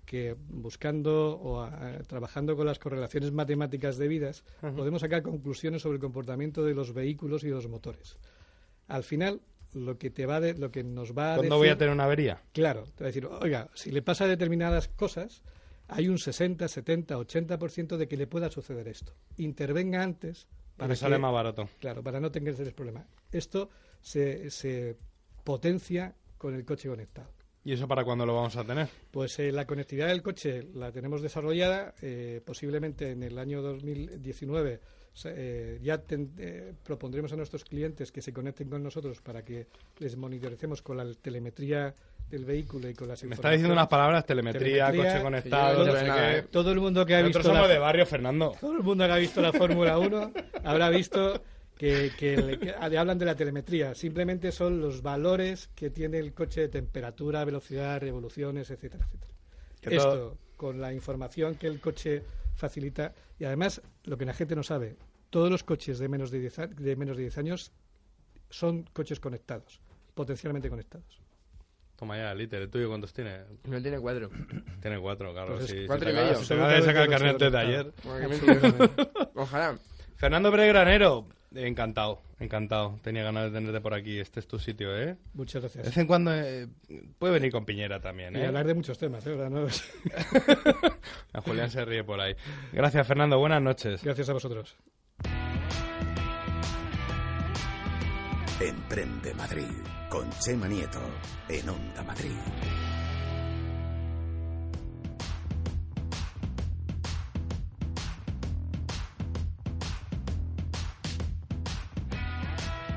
que buscando o trabajando con las correlaciones matemáticas debidas Ujú. podemos sacar conclusiones sobre el comportamiento de los vehículos y de los motores. Al final lo que te va de, lo que nos va a ¿Cuándo decir- voy a tener una avería? Claro, te va a decir, oiga, si le pasa determinadas cosas, hay un 60, 70, 80% de que le pueda suceder esto. Intervenga antes para me sale que- más barato. Claro, para no tener ese problema. Esto se, se potencia con el coche conectado. ¿Y eso para cuándo lo vamos a tener? Pues eh, la conectividad del coche la tenemos desarrollada, eh, posiblemente en el año 2019 se- eh, ya ten- eh, propondremos a nuestros clientes que se conecten con nosotros para que les monitoricemos con la telemetría del vehículo y con las Me está diciendo unas palabras, telemetría, coche conectado, todo, no sé qué. todo el mundo que ha Nosotros visto somos la- de barrio, Fernando. todo el mundo que ha visto la Fórmula 1 habrá visto que, que le- que hablan de la telemetría. Simplemente son los valores que tiene el coche de temperatura, velocidad, revoluciones, etcétera, etcétera. Esto, todo- con la información que el coche facilita. Y además, lo que la gente no sabe, todos los coches de menos de 10, a- de menos de 10 años son coches conectados, potencialmente conectados. Toma ya, Liter, ¿el tuyo cuántos tiene? No tiene cuatro. Tiene cuatro, claro. Pues es sí, se cuatro y medio. Se acaba de sacar el carnet de me- Ojalá. Fernando Pérez Granero, encantado, encantado. Tenía ganas de tenerte por aquí. Este es tu sitio, ¿eh? Muchas gracias. De vez en cuando eh, puede venir con Piñera también, Y ¿eh? hablar de muchos temas, ¿eh? Ahora no- A Julián se ríe por ahí. Gracias, Fernando. Buenas noches. Gracias a vosotros. Emprende Madrid con Chema Nieto en Onda Madrid.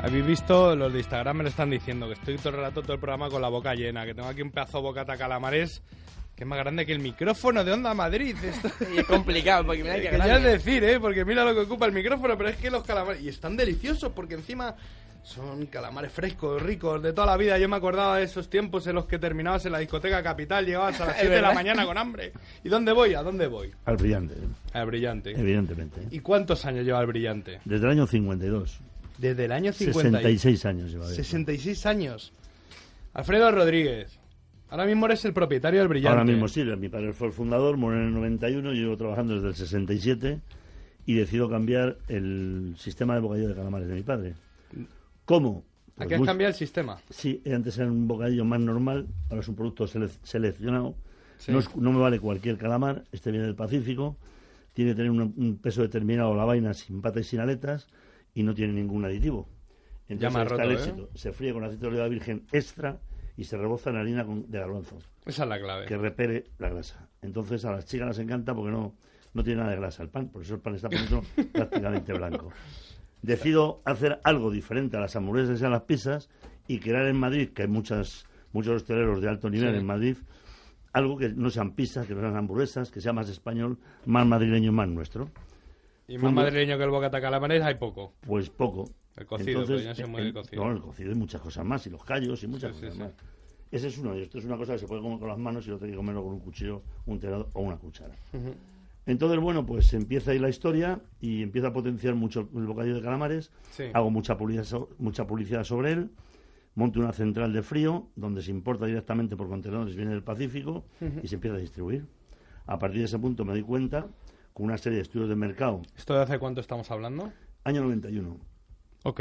Habéis visto, los de Instagram me lo están diciendo, que estoy todo el rato, todo el programa con la boca llena, que tengo aquí un pedazo de bocata calamares que es más grande que el micrófono de Onda Madrid. Esto... Y es complicado, porque mira que que ya es decir, ¿eh? Porque mira lo que ocupa el micrófono, pero es que los calamares... Y están deliciosos, porque encima son calamares frescos, ricos, de toda la vida. Yo me acordaba de esos tiempos en los que terminabas en la discoteca capital, llegabas a las Es 7 de la mañana con hambre. ¿Y dónde voy? ¿A dónde voy? Al brillante, Al brillante. evidentemente. ¿Y cuántos años lleva el brillante? Desde el año 52. Desde el año 50 y- 66 años lleva. de eso. 66 años. Alfredo Rodríguez. Ahora mismo eres el propietario del brillante. Ahora mismo sí, mi padre fue el fundador, murió en el 91, yo llevo trabajando desde el 67 y decido cambiar el sistema de bocadillo de calamares de mi padre. ¿Cómo? ¿A Pues qué has muy- cambiado el sistema? Sí, antes era un bocadillo más normal, ahora es un producto sele- seleccionado. Sí. No, es- no me vale cualquier calamar, este viene del Pacífico, tiene que tener un, un peso determinado la vaina sin patas y sin aletas y no tiene ningún aditivo. Ya ha está roto, el ¿eh? éxito. Se fríe con aceite de oliva virgen extra y se reboza en harina con- de garbanzo Esa es la clave. que repele la grasa. Entonces a las chicas les encanta porque no, no tiene nada de grasa el pan, por eso el pan está por dentro prácticamente blanco. Decido hacer algo diferente a las hamburguesas y a las pizzas y crear en Madrid, que hay muchas, muchos hosteleros de alto nivel Sí. en Madrid, algo que no sean pizzas, que no sean hamburguesas, que sea más español, más madrileño, más nuestro. Y más madrileño que el bocata calamares hay poco. Pues poco. El cocido, Entonces, pero no sé muy el- de cocido. No, el cocido y muchas cosas más, y los callos y muchas Sí, cosas sí. más. Ese es uno, y esto es una cosa que se puede comer con las manos y lo tiene que comerlo con un cuchillo, un tenedor o una cuchara. Entonces, bueno, pues empieza ahí la historia y empieza a potenciar mucho el bocadillo de calamares. Hago mucha publicidad, mucha publicidad sobre él. Monto una central de frío donde se importa directamente por contenedores, viene del Pacífico y se empieza a distribuir. A partir de ese punto me doy cuenta, con una serie de estudios de mercado, ¿Esto de hace cuánto estamos hablando? año 91. Ok.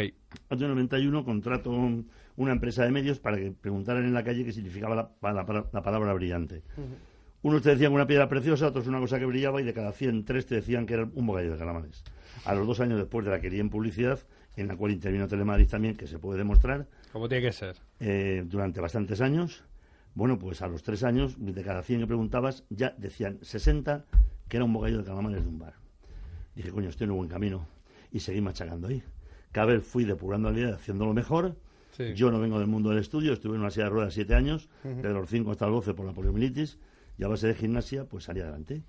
Año 91 contrato un- una empresa de medios para que preguntaran en la calle qué significaba la, pa- la pa- la palabra brillante. Unos te decían una piedra preciosa, otros una cosa que brillaba y de cada 100, tres te decían que era un bocadillo de calamares. A los dos años después de la quería en publicidad, en la cual intervino Telemadrid también, que se puede demostrar, Como tiene que ser. eh, durante bastantes años, bueno, pues a los tres años, de cada 100 que preguntabas, ya decían 60 que era un bocadillo de calamares de un bar. Dije, coño, estoy en un buen camino. Y seguí machacando ahí. Cada vez fui depurando la idea, haciéndolo mejor. Sí. Yo no vengo del mundo del estudio, estuve en una silla de ruedas siete años, Ujú. desde los 5 hasta los 12 por la poliomielitis, y a base de gimnasia, pues salí adelante.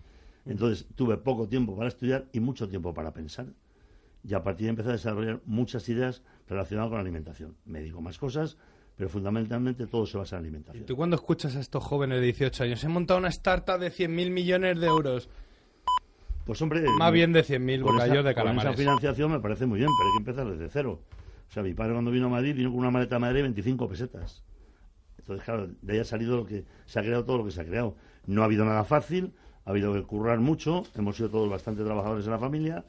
Entonces tuve poco tiempo para estudiar y mucho tiempo para pensar. Y a partir de ahí empecé a desarrollar muchas ideas relacionadas con la alimentación. Me digo más cosas, pero fundamentalmente todo se basa en alimentación. ¿Tú cuando escuchas a estos jóvenes de 18 años? He montado una startup de 100.000 millones de euros. Pues hombre... Más bien de 100.000 con bocadillos esa- de Con calamares. esa financiación me parece muy bien, pero hay que empezar desde cero. O sea, mi padre cuando vino a Madrid vino con una maleta de Madrid de 25 pesetas. Entonces, claro, de ahí ha salido lo que se ha creado todo lo que se ha creado. No ha habido nada fácil, ha habido que currar mucho, hemos sido todos bastante trabajadores en la familia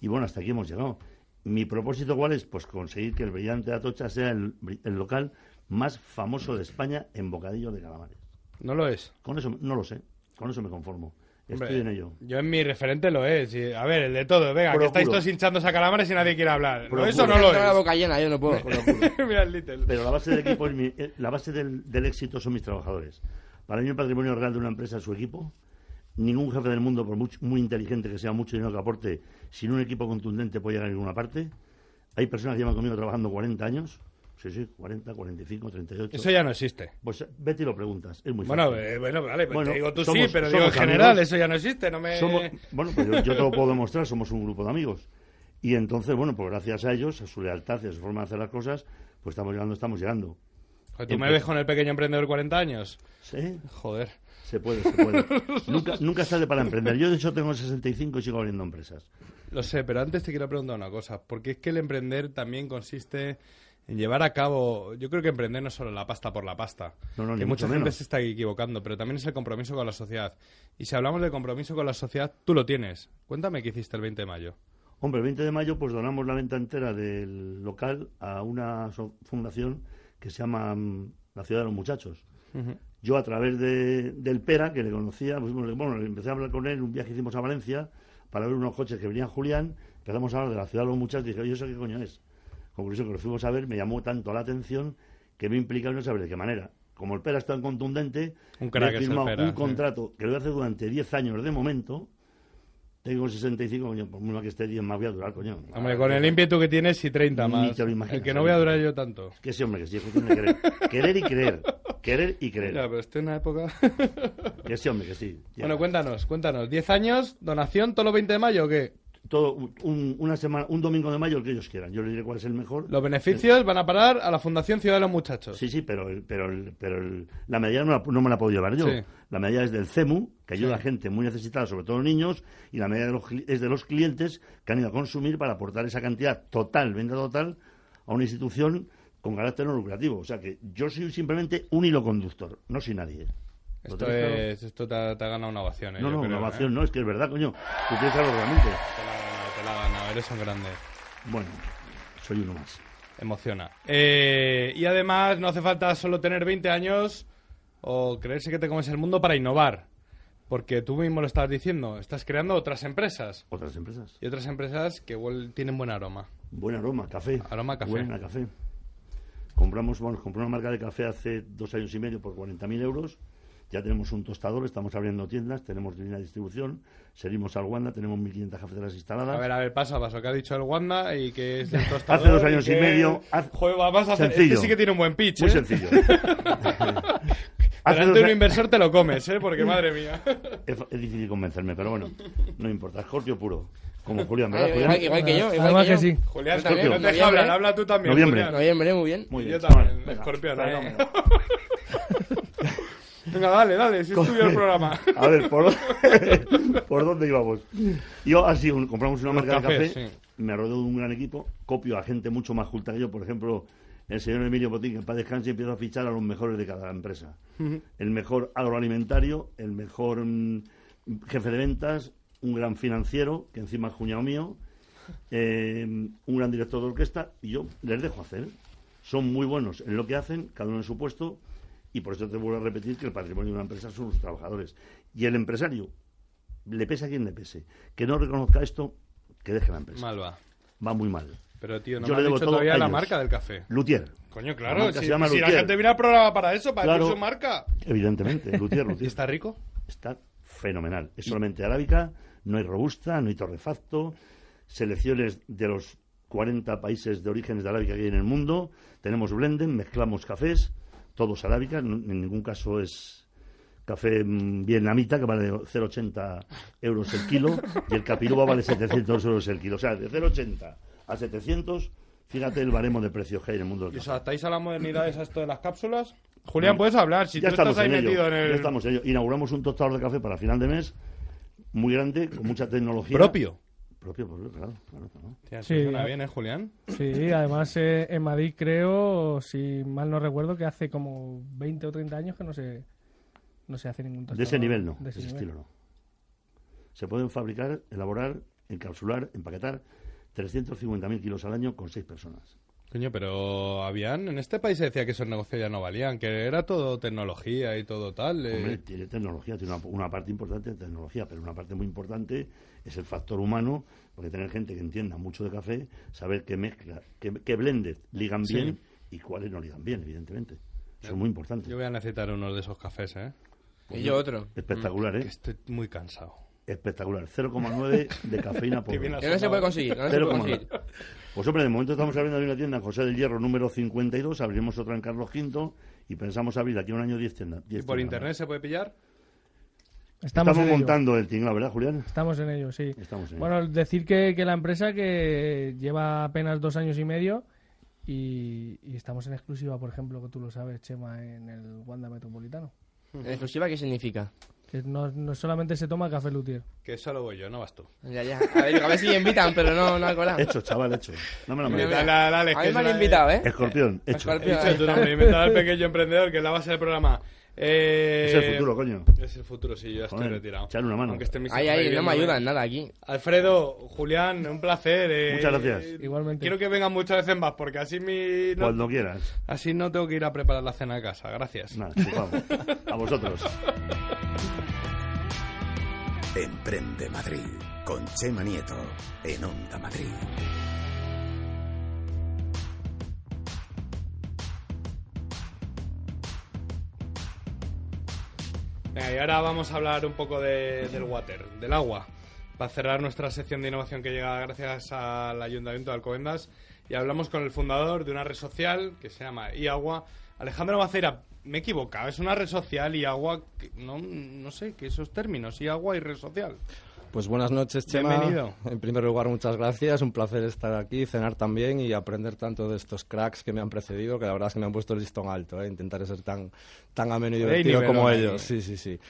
y bueno, hasta aquí hemos llegado. Mi propósito cuál es? Pues conseguir que el Brillante Atocha sea el, el local más famoso de España en bocadillos de calamares. ¿No lo es? Con eso no lo sé, con eso me conformo. Hombre, Estoy en ello. Yo en mi referente lo es. y- a ver, el de todo. Venga, que estáis todos hinchándose a calamares y nadie quiere hablar. Procuro. eso no lo Tengo la es. boca llena, yo no puedo. Mira el Little. Pero la base del equipo es mi- eh, la base del, del éxito son mis trabajadores. Para mí el patrimonio real de una empresa es su equipo. Ningún jefe del mundo, por mucho- muy inteligente que sea, mucho dinero que aporte, sin un equipo contundente puede llegar a ninguna parte. Hay personas que llevan conmigo trabajando 40 años. Sí, sí, 40, 45, 38. Eso ya no existe. Pues vete y lo preguntas. Es muy Bueno, fácil. eh, bueno, vale, pues Bueno, te digo tú somos- sí, pero digo en general, amigos. eso ya no existe. No me... Somos- bueno, pues yo, yo te lo puedo demostrar, somos un grupo de amigos. Y entonces, bueno, pues gracias a ellos, a su lealtad y a su forma de hacer las cosas, pues estamos llegando, estamos llegando. Joder, ¿Tú me ves con el pequeño emprendedor 40 años? Sí. Joder. Se puede, se puede. nunca, nunca es tarde para emprender. Yo, de hecho, tengo 65 y sigo abriendo empresas. Lo sé, pero antes te quiero preguntar una cosa. Porque es que el emprender también consiste en llevar a cabo... Yo creo que emprender no es solo la pasta por la pasta. No, no, que mucha gente menos. se está equivocando, pero también es el compromiso con la sociedad. Y si hablamos de compromiso con la sociedad, tú lo tienes. Cuéntame qué hiciste el 20 de mayo. Hombre, el 20 de mayo pues donamos la venta entera del local a una so- fundación que se llama mm, La Ciudad de los Muchachos. Yo a través de, del Pera, que le conocía, pues, bueno, empecé a hablar con él, un viaje que hicimos a Valencia para ver unos coches que venían Julián, empezamos a hablar de la Ciudad de los Muchachos y dije, oye, ¿eso qué coño es? Conclusión que lo fuimos a ver, me llamó tanto la atención que me implica no saber de qué manera. Como el Pera es tan contundente, Un he es el firmado Pera, un sí. contrato que lo voy a hacer durante 10 años de momento, tengo 65, coño, por muy mal que esté 10 más voy a durar, coño. Hombre, con el ímpetu que tienes y 30 Ni más. te lo imaginas, el que no voy a durar yo tanto. Que sí, hombre, que sí, es cuestión de querer. querer y creer. Querer y creer. Ya, pero estoy en una época... Que sí, hombre, que sí. Ya. bueno, cuéntanos, cuéntanos. ¿10 años, donación, todos los 20 de mayo o qué? Todo, un, una semana, un domingo de mayo, el que ellos quieran. Yo les diré cuál es el mejor. Los beneficios van a parar a la Fundación Ciudad de los Muchachos. Sí, sí, pero, el- pero, el- pero el- la medalla no, la- no me la puedo llevar yo. Sí. La medalla es del CEMU, que ayuda Sí. a gente muy necesitada, sobre todo niños, y la medalla de los es de los clientes que han ido a consumir para aportar esa cantidad total, venta total, a una institución con carácter no lucrativo. O sea que yo soy simplemente un hilo conductor, no soy nadie. ¿Lo Esto, es, esto te, ha- te ha ganado una ovación. eh, No, yo no, creo, una ovación ¿eh? no, es que es verdad, coño. Tú hablar realmente. Te la ha ganado, te la ha ganado, eres un grande. Bueno, soy uno más. Emociona. Eh, y además, no hace falta solo tener 20 años o creerse que te comes el mundo para innovar. Porque tú mismo lo estabas diciendo, estás creando otras empresas. Otras empresas. Y otras empresas que igual tienen buen aroma. Buen aroma, café. Aroma café. Buena café. Compramos, bueno, compré una marca de café hace dos años y medio por 40.000 euros. Ya tenemos un tostador, estamos abriendo tiendas, tenemos línea de distribución, seguimos al Wanda, tenemos 1.500 cafeteras instaladas. A ver, a ver, paso a paso. ¿Qué ha dicho el Wanda y que es el tostador? Hace dos años y que- medio, haz- Joder, vamos a hacer... Sencillo. Este sí que tiene un buen pitch, Muy ¿eh? sencillo. Hace Delante dos de un a- inversor te lo comes, ¿eh? Porque madre mía. Es, es difícil convencerme, pero bueno, no importa. Escorpio puro, como Julián, ¿verdad? igual, Julián? igual que yo, igual Además que, que yo. sí. Julián, también, no te deja noviembre. hablar, habla tú también. Noviembre. Julián. Noviembre, muy bien. Muy bien. yo también, escorpión, ¿eh? Venga, dale, dale, si es tuyo el programa. A ver, ¿por, ¿por dónde íbamos? Yo así, un- compramos una Los marca cafés, de café, sí. me rodeo de un gran equipo, copio a gente mucho más culta que yo, por ejemplo, el señor Emilio Botín, que paz descanse, y empiezo a fichar a los mejores de cada empresa. El mejor agroalimentario, el mejor mm, jefe de ventas, un gran financiero, que encima es cuñado mío, eh, un gran director de orquesta, y yo les dejo hacer. Son muy buenos en lo que hacen, cada uno en su puesto, y por eso te vuelvo a repetir que el patrimonio de una empresa son los trabajadores. Y el empresario, le pese a quien le pese, que no reconozca esto, que deje la empresa. Mal va. Va muy mal. Pero, tío, no Yo me has dicho todavía la marca del café. Lutier. Coño, La claro. Si, se llama si la gente viene al programa para eso, para Claro. su marca. Evidentemente, Lutier, ¿Y Lutier. está rico? Está fenomenal. Es solamente arábica, no hay robusta, no hay torrefacto. Selecciones de los 40 países de orígenes de arábica que hay en el mundo. Tenemos blenden, mezclamos cafés, todos arábicas. no- En ningún caso es café mm, vietnamita, que vale 0,80 euros el kilo, y el capiruba vale 700 euros el kilo. O sea, de 0,80 a 700, Fíjate el baremo de precios que hay en el mundo del ¿Y os adaptáis a la modernidad es a esto de las cápsulas? Julián, puedes hablar. Si ya tú estamos estás ahí en ello, en el. ya estamos en ello. Inauguramos un tostador de café para final de mes, muy grande, con mucha tecnología. ¿Propio? Propio, propio, claro. claro, claro. Tía, Sí, suena bien, ¿eh, Julián? Sí, además eh, en Madrid creo, si mal no recuerdo, que hace como 20 o 30 años que no se, no se hace ningún De ese nivel no, de de ese ese nivel. estilo no. Se pueden fabricar, elaborar, encapsular, empaquetar 350.000 kilos al año con seis personas. Coño, pero habían. En este país se decía que esos negocios ya no valían, que era todo tecnología y todo tal. eh. Hombre, tiene tecnología, tiene una, una parte importante de tecnología, pero una parte muy importante es el factor humano, porque tener gente que entienda mucho de café, saber qué mezcla, qué, qué blended ligan Sí. bien y cuáles no ligan bien, evidentemente. Eso es muy importante. Yo voy a necesitar uno de esos cafés, ¿eh? Y yo otro. Espectacular, ¿eh? Que estoy muy cansado. Espectacular. 0,9 de cafeína por Que no se puede conseguir, no se puede 0,9. conseguir. Pues hombre, de momento estamos abriendo una tienda en José del Hierro número 52, abriremos otra en Carlos V y pensamos abrir aquí un año 10 tiendas. 10 ¿Y por tiendas internet se puede pillar? Estamos, ello. montando el tinglado, ¿verdad, Julián? Estamos en ello, sí. Estamos en ello. Bueno, decir que, que la empresa que lleva apenas dos años y medio y, y estamos en exclusiva, por ejemplo, que tú lo sabes, Chema, en el Wanda Metropolitano. ¿En exclusiva qué significa? Que no, no solamente se toma café lutier. Que solo voy yo, no vas tú. Ya, ya. A ver, a ver si me invitan, pero no, no ha colado. Hecho, chaval, hecho. No me lo mereces. mira. Dale, dale, a que mí es me han la- invitado, ¿eh? Escorpión, hecho. He Escorpión. dicho tu nombre, inventado al pequeño emprendedor que la base del programa. Eh, Es el futuro, coño. Es el futuro, sí, yo ya estoy Joder, retirado. echarle una mano. Aunque esté mis Ay, hijos ay, no me viéndome. ayudan nada aquí. Alfredo, Julián, un placer. eh, Muchas gracias. Igualmente. Quiero que vengan muchas veces más, porque así mi... no- Cuando quieras. Así no tengo que ir a preparar la cena a casa. Gracias. Nada, chupamos. A vosotros. Emprende Madrid con Chema Nieto en Onda Madrid. Y ahora vamos a hablar un poco de- del water, del agua. Para cerrar nuestra sección de innovación que llega gracias al Ayuntamiento de Alcobendas. Y hablamos con el fundador de una red social que se llama iAgua, Alejandro Maceira. Me he equivocado, es una red social iAgua, que- no, no sé, que esos términos, iAgua y red social. Pues buenas noches, Chema. Bienvenido. En primer lugar, muchas gracias. Un placer estar aquí, cenar también y aprender tanto de estos cracks que me han precedido, que la verdad es que me han puesto el listón alto. ¿eh? Intentaré ser tan, tan ameno y divertido como ellos. Sí, sí, sí.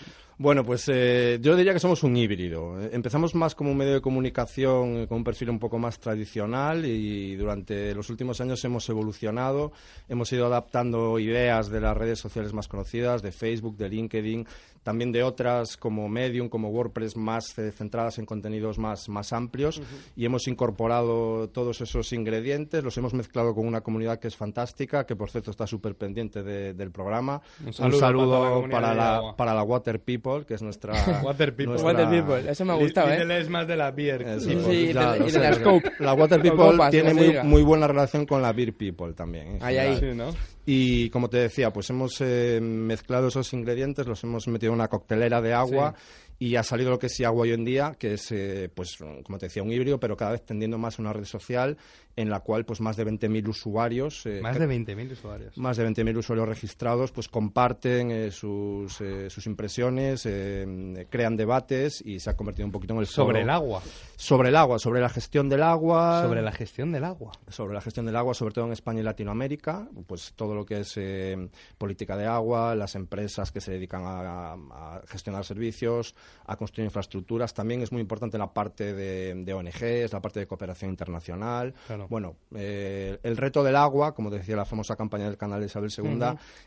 Bueno, pues eh, yo diría que somos un híbrido. Empezamos más como un medio de comunicación eh, con un perfil un poco más tradicional y durante los últimos años hemos evolucionado, hemos ido adaptando ideas de las redes sociales más conocidas, de Facebook, de LinkedIn, también de otras como Medium, como WordPress, más eh, centradas en contenidos más, más amplios. Y hemos incorporado todos esos ingredientes, los hemos mezclado con una comunidad que es fantástica, que por cierto está súper pendiente de- del programa. Un saludo para toda la comunidad para la, para la Water People, que es nuestra... Water People. nuestra- Water People, eso me ha gustado, ¿eh? Es más de la beer. Sí, sí, y de- y la Scope. La Water People Copas, tiene muy, muy buena relación con la Beer People también. en Ahí, ahí. Sí, ¿no? Y como te decía, pues hemos eh, mezclado esos ingredientes, los hemos metido en una coctelera de agua y ha salido lo que es agua hoy en día, que es, eh, pues, como te decía, un híbrido, pero cada vez tendiendo más a una red social en la cual pues más de 20.000 usuarios eh, Más de 20.000 usuarios. más de 20.000 usuarios registrados, pues comparten eh, sus, eh, sus impresiones, eh, crean debates y se ha convertido un poquito en el Sobre foro- el agua. Sobre el agua, sobre la gestión del agua. Sobre la gestión del agua. Sobre la gestión del agua, sobre todo en España y Latinoamérica, pues todo lo que es eh, política de agua, las empresas que se dedican a, a gestionar servicios, a construir infraestructuras. También es muy importante la parte de, de ONGs, la parte de cooperación internacional. Claro. Bueno, eh, el reto del agua, como decía la famosa campaña del canal de Isabel II,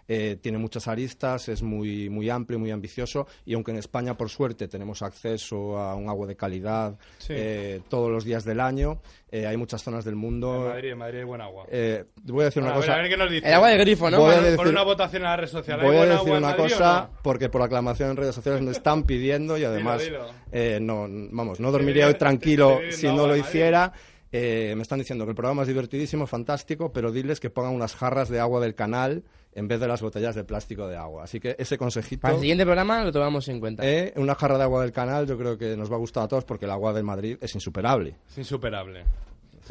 eh, tiene muchas aristas, es muy, muy amplio, muy ambicioso y aunque en España, por suerte, tenemos acceso a un agua de calidad Sí. eh, todos los días del año, eh, hay muchas zonas del En mundo. Madrid, en Madrid hay buen agua. Eh, voy a decir una a, ver, cosa. a ver qué nos dice. El agua de grifo, ¿no? Voy a Por- decir- Por una votación en la red social. ¿Hay Voy a decir agua en una cosa no? porque por aclamación en redes sociales me están pidiendo y además dilo. eh, no vamos no dormiría hoy tranquilo si no, lo hiciera Eh, me están diciendo que el programa es divertidísimo fantástico pero diles que pongan unas jarras de agua del canal en vez de las botellas de plástico de agua así que ese consejito Para el siguiente programa lo tomamos en cuenta. eh, una jarra de agua del canal yo creo que nos va a gustar a todos porque el agua de Madrid es insuperable Es insuperable.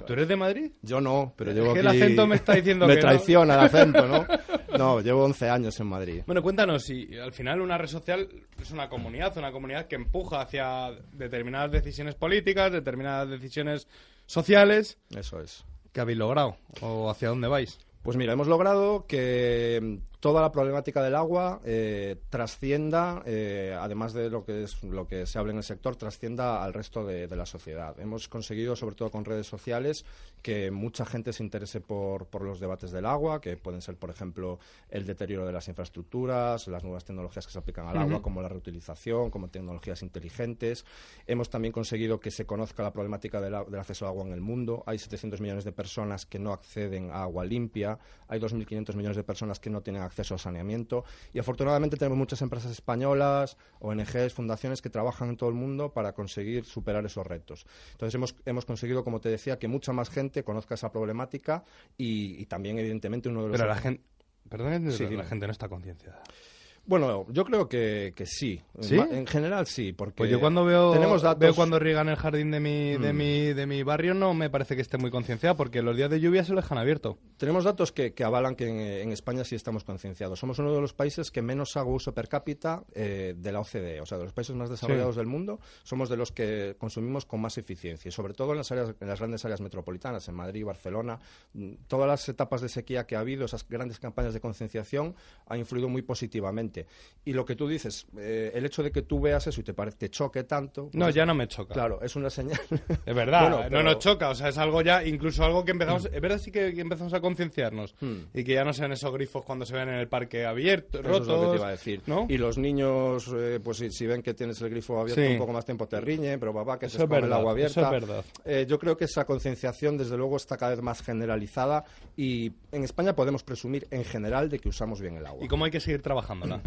¿Tú eres de Madrid? yo no pero Es llevo que el aquí- acento me está diciendo me que no. traiciona el acento no no llevo 11 años en Madrid Bueno, cuéntanos, si al final una red social es una comunidad, una comunidad que empuja hacia determinadas decisiones políticas, determinadas decisiones sociales. eso es ¿Qué habéis logrado? ¿O hacia dónde vais? Pues mira, hemos logrado que toda la problemática del agua eh, trascienda, eh, además de lo que es lo que se habla en el sector, trascienda al resto de, de la sociedad. Hemos conseguido, sobre todo con redes sociales, que mucha gente se interese por, por los debates del agua, que pueden ser, por ejemplo, el deterioro de las infraestructuras, las nuevas tecnologías que se aplican al agua, como la reutilización, como tecnologías inteligentes. Hemos también conseguido que se conozca la problemática del acceso al agua en el mundo. Hay 700 millones de personas que no acceden a agua limpia. Hay 2.500 millones de personas que no tienen acceso a saneamiento. Y afortunadamente tenemos muchas empresas españolas, ONGs, fundaciones que trabajan en todo el mundo para conseguir superar esos retos. Entonces hemos, hemos conseguido, como te decía, que mucha más gente conozca esa problemática y, y también, evidentemente, uno de los... Pero la gente... Perdón, Sí, la gente no está concienciada. Bueno, yo creo que, que sí. ¿Sí? En general sí, porque Pues yo cuando veo, tenemos datos... veo cuando riegan el jardín de mi, de, Mm. mi, de mi barrio no me parece que esté muy concienciado porque los días de lluvia se lo dejan abierto. Tenemos datos que, que avalan que en, en España sí estamos concienciados. Somos uno de los países que menos agua uso per cápita eh, de la OCDE, o sea, de los países más desarrollados Sí. del mundo, somos de los que consumimos con más eficiencia, y sobre todo en las, áreas, en las grandes áreas metropolitanas, en Madrid, Barcelona. Mm, Todas las etapas de sequía que ha habido, esas grandes campañas de concienciación, han influido muy positivamente. Y lo que tú dices, eh, el hecho de que tú veas eso y te, te choque tanto... No, pues, ya no me choca. Claro, es una señal. Es verdad, Bueno, no nos choca, o sea, es algo ya, incluso algo que empezamos, es verdad sí que, empezamos a concienciarnos Hmm. y que ya no sean esos grifos cuando se ven en el parque abierto, Eso rotos. es lo que te iba a decir. ¿no? Y los niños, eh, pues si, si ven que tienes el grifo abierto Sí. un poco más tiempo te riñen, pero papá, que Eso se es el agua eso abierta. es verdad. Eh, yo creo que esa concienciación, desde luego, está cada vez más generalizada y en España podemos presumir en general de que usamos bien el agua. ¿Y cómo hay que seguir trabajándola?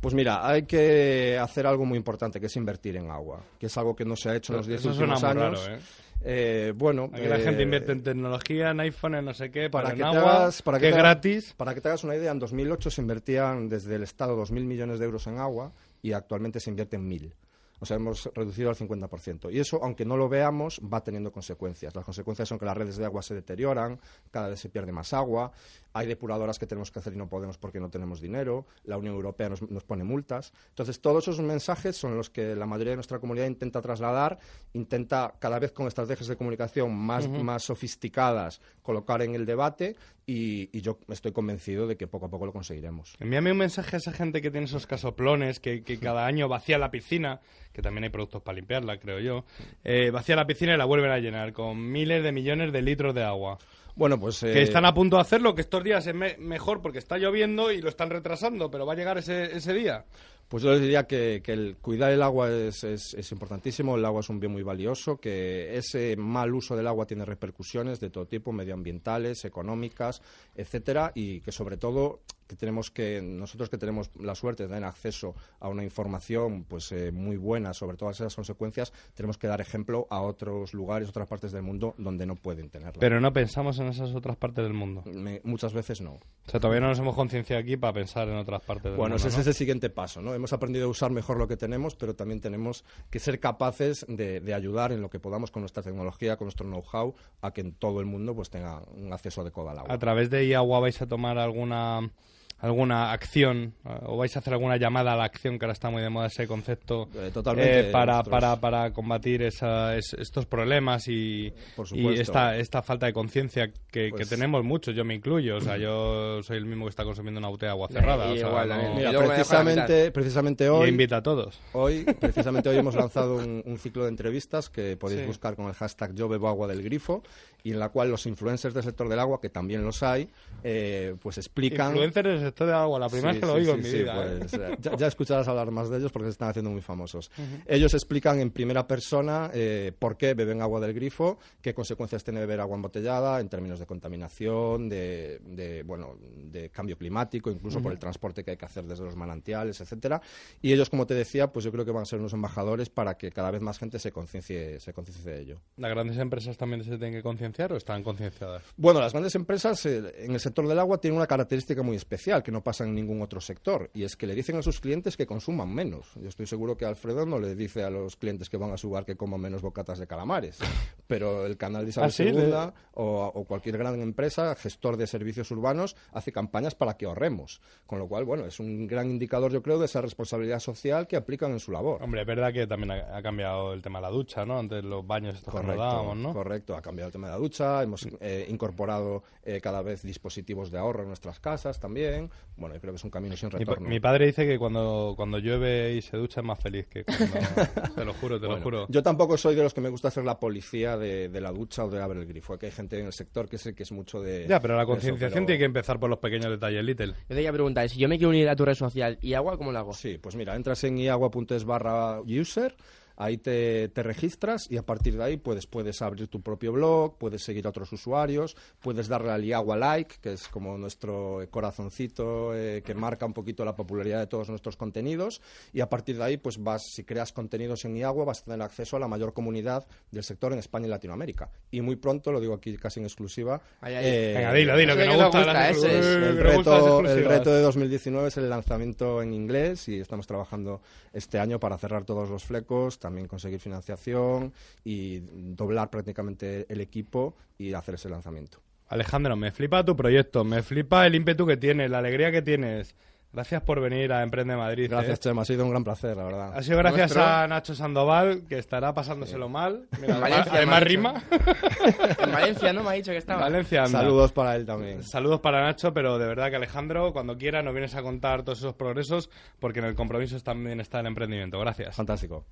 Pues mira, hay que hacer algo muy importante, que es invertir en agua, que es algo que no se ha hecho en los 10 Eso suena últimos muy años. raro, ¿eh? Eh, bueno, Aquí la eh, gente invierte en tecnología, en iPhone, en no sé qué, para para que, en agua, hagas, para que te gratis. Para que te hagas una idea, en 2008 se invertían desde el Estado 2.000 millones de euros en agua y actualmente se invierten 1.000. O sea, hemos reducido al 50%. Y eso, aunque no lo veamos, va teniendo consecuencias. Las consecuencias son que las redes de agua se deterioran, cada vez se pierde más agua, hay depuradoras que tenemos que hacer y no podemos porque no tenemos dinero, la Unión Europea nos, nos pone multas. Entonces, todos esos mensajes son los que la mayoría de nuestra comunidad intenta trasladar, intenta cada vez con estrategias de comunicación más, más sofisticadas colocar en el debate y, y yo estoy convencido de que poco a poco lo conseguiremos. Envíame un mensaje a esa gente que tiene esos casoplones, que, que cada año vacía la piscina, que también hay productos para limpiarla, creo yo. Eh, vacía la piscina y la vuelven a llenar con miles de millones de litros de agua. Bueno, pues... Que eh, están a punto de hacerlo, que estos días es me- mejor porque está lloviendo y lo están retrasando, pero va a llegar ese, ese día. Pues yo les diría que, que el cuidar el agua es, es- es importantísimo, el agua es un bien muy valioso, que ese mal uso del agua tiene repercusiones de todo tipo, medioambientales, económicas, etcétera, y que sobre todo que tenemos que nosotros que tenemos la suerte de tener acceso a una información pues eh, muy buena sobre todas esas consecuencias, tenemos que dar ejemplo a otros lugares, otras partes del mundo donde no pueden tenerla. Pero no pensamos en esas otras partes del mundo. Me- muchas veces no. O sea, todavía no nos hemos concienciado aquí para pensar en otras partes del Bueno, mundo. ese ¿no? es el siguiente paso, ¿no? Hemos aprendido a usar mejor lo que tenemos, pero también tenemos que ser capaces de, de ayudar en lo que podamos con nuestra tecnología, con nuestro know-how, a que en todo el mundo pues tenga un acceso adecuado al agua. ¿A través de IAGUA vais a tomar alguna alguna acción eh, o vais a hacer alguna llamada a la acción que ahora está muy de moda ese concepto Eh, totalmente, eh, para, nosotros- para, para combatir esa- es- estos problemas y, Por y esta, esta falta de conciencia que, que Pues- tenemos muchos, yo me incluyo, o sea, yo soy el mismo que está consumiendo una botella de agua cerrada. o sea, igual, no-. Mira, Y precisamente, precisamente y hoy, invita a todos. hoy, precisamente hoy hemos lanzado un, un ciclo de entrevistas que podéis Sí. buscar con el hashtag Yo bebo agua del grifo y en la cual los influencers del sector del agua, que también los hay, eh, pues explican... Influencers sector del agua, la primera Sí, vez que lo sí, oigo sí, en mi vida. ¿eh? pues, eh, ya, ya escucharás hablar más de ellos porque se están haciendo muy famosos. Ujú. Ellos explican en primera persona eh, por qué beben agua del grifo, qué consecuencias tiene beber agua embotellada en términos de contaminación, de, de, bueno, de cambio climático, incluso por Ujú. el transporte que hay que hacer desde los manantiales, etcétera. Y ellos, como te decía, pues yo creo que van a ser unos embajadores para que cada vez más gente se conciencie se conciencie de ello. ¿Las grandes empresas también se tienen que concienciar o están concienciadas? Bueno, las grandes empresas eh, en el sector del agua tienen una característica muy especial. Que no pasa en ningún otro sector. Y es que le dicen a sus clientes que consuman menos. Yo estoy seguro que Alfredo no le dice a los clientes que van a su bar que coman menos bocatas de calamares. Pero el canal de Isabel ¿Ah, sí? II De- o, o cualquier gran empresa, gestor de servicios urbanos, hace campañas para que ahorremos. Con lo cual, bueno, es un gran indicador, yo creo, de esa responsabilidad social que aplican en su labor. Hombre, es verdad que también ha, ha cambiado el tema de la ducha, ¿no? Antes los baños estos Correcto, dábamos, ¿no? correcto. Ha cambiado el tema de la ducha, hemos eh, incorporado eh, cada vez dispositivos de ahorro en nuestras casas también. Bueno, yo creo que es un camino sin Mi, retorno. mi padre dice que cuando, cuando llueve y se ducha es más feliz que cuando... te lo juro, te lo Bueno, juro. Yo tampoco soy de los que me gusta ser la policía de, de la ducha o de abrir el grifo. Que hay gente en el sector que sé que es mucho de. Ya, pero la concienciación pero- tiene que empezar por los pequeños detalles, Little. Yo te quería preguntar, si yo me quiero unir a tu red social y agua, ¿cómo lo hago? Sí, pues mira, entras en iagua.es barra user, ahí te, te registras y a partir de ahí puedes, puedes abrir tu propio blog, puedes seguir a otros usuarios, puedes darle al iagua like, que es como nuestro corazoncito eh, que marca un poquito la popularidad de todos nuestros contenidos y a partir de ahí pues vas, si creas contenidos en iagua vas a tener acceso a la mayor comunidad del sector en España y Latinoamérica. Y muy pronto, lo digo aquí casi en exclusiva, Ay, ay. eh, Venga, dilo, dilo, que que nos gusta. gusta, las eso es. exclusivas. el reto, el reto de 2019 es el lanzamiento en inglés y estamos trabajando este año para cerrar todos los flecos, también conseguir financiación y doblar prácticamente el equipo y hacer ese lanzamiento. Alejandro, me flipa tu proyecto, me flipa el ímpetu que tienes, la alegría que tienes. Gracias por venir a Emprende Madrid. Gracias, ¿eh? Chema, ha sido un gran placer, la verdad. Ha sido gracias Nuestro. a Nacho Sandoval, que estará pasándoselo mal. Mira, En además, rima. En Valencia, ¿no? Me ha dicho que estaba. Valencia anda. Saludos para él también. Saludos para Nacho, pero de verdad que Alejandro, cuando quiera, nos vienes a contar todos esos progresos, porque en el compromiso también está el emprendimiento. Gracias. Fantástico.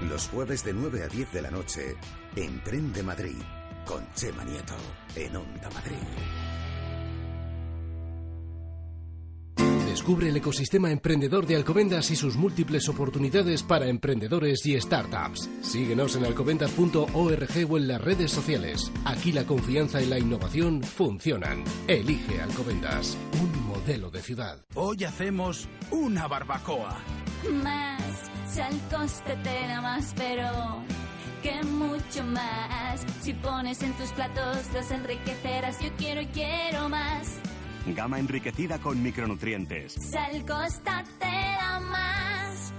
Los jueves de 9 a 10 de la noche, Emprende Madrid, con Chema Nieto, en Onda Madrid. Descubre el ecosistema emprendedor de Alcobendas y sus múltiples oportunidades para emprendedores y startups. Síguenos en alcobendas.org o en las redes sociales. Aquí la confianza y la innovación funcionan. Elige Alcobendas, un modelo de ciudad. Hoy hacemos una barbacoa. Más, si al coste te da más, pero que mucho más. Si pones en tus platos, los enriquecerás. Yo quiero y quiero más. Gama enriquecida con micronutrientes. Sal Costa te da más.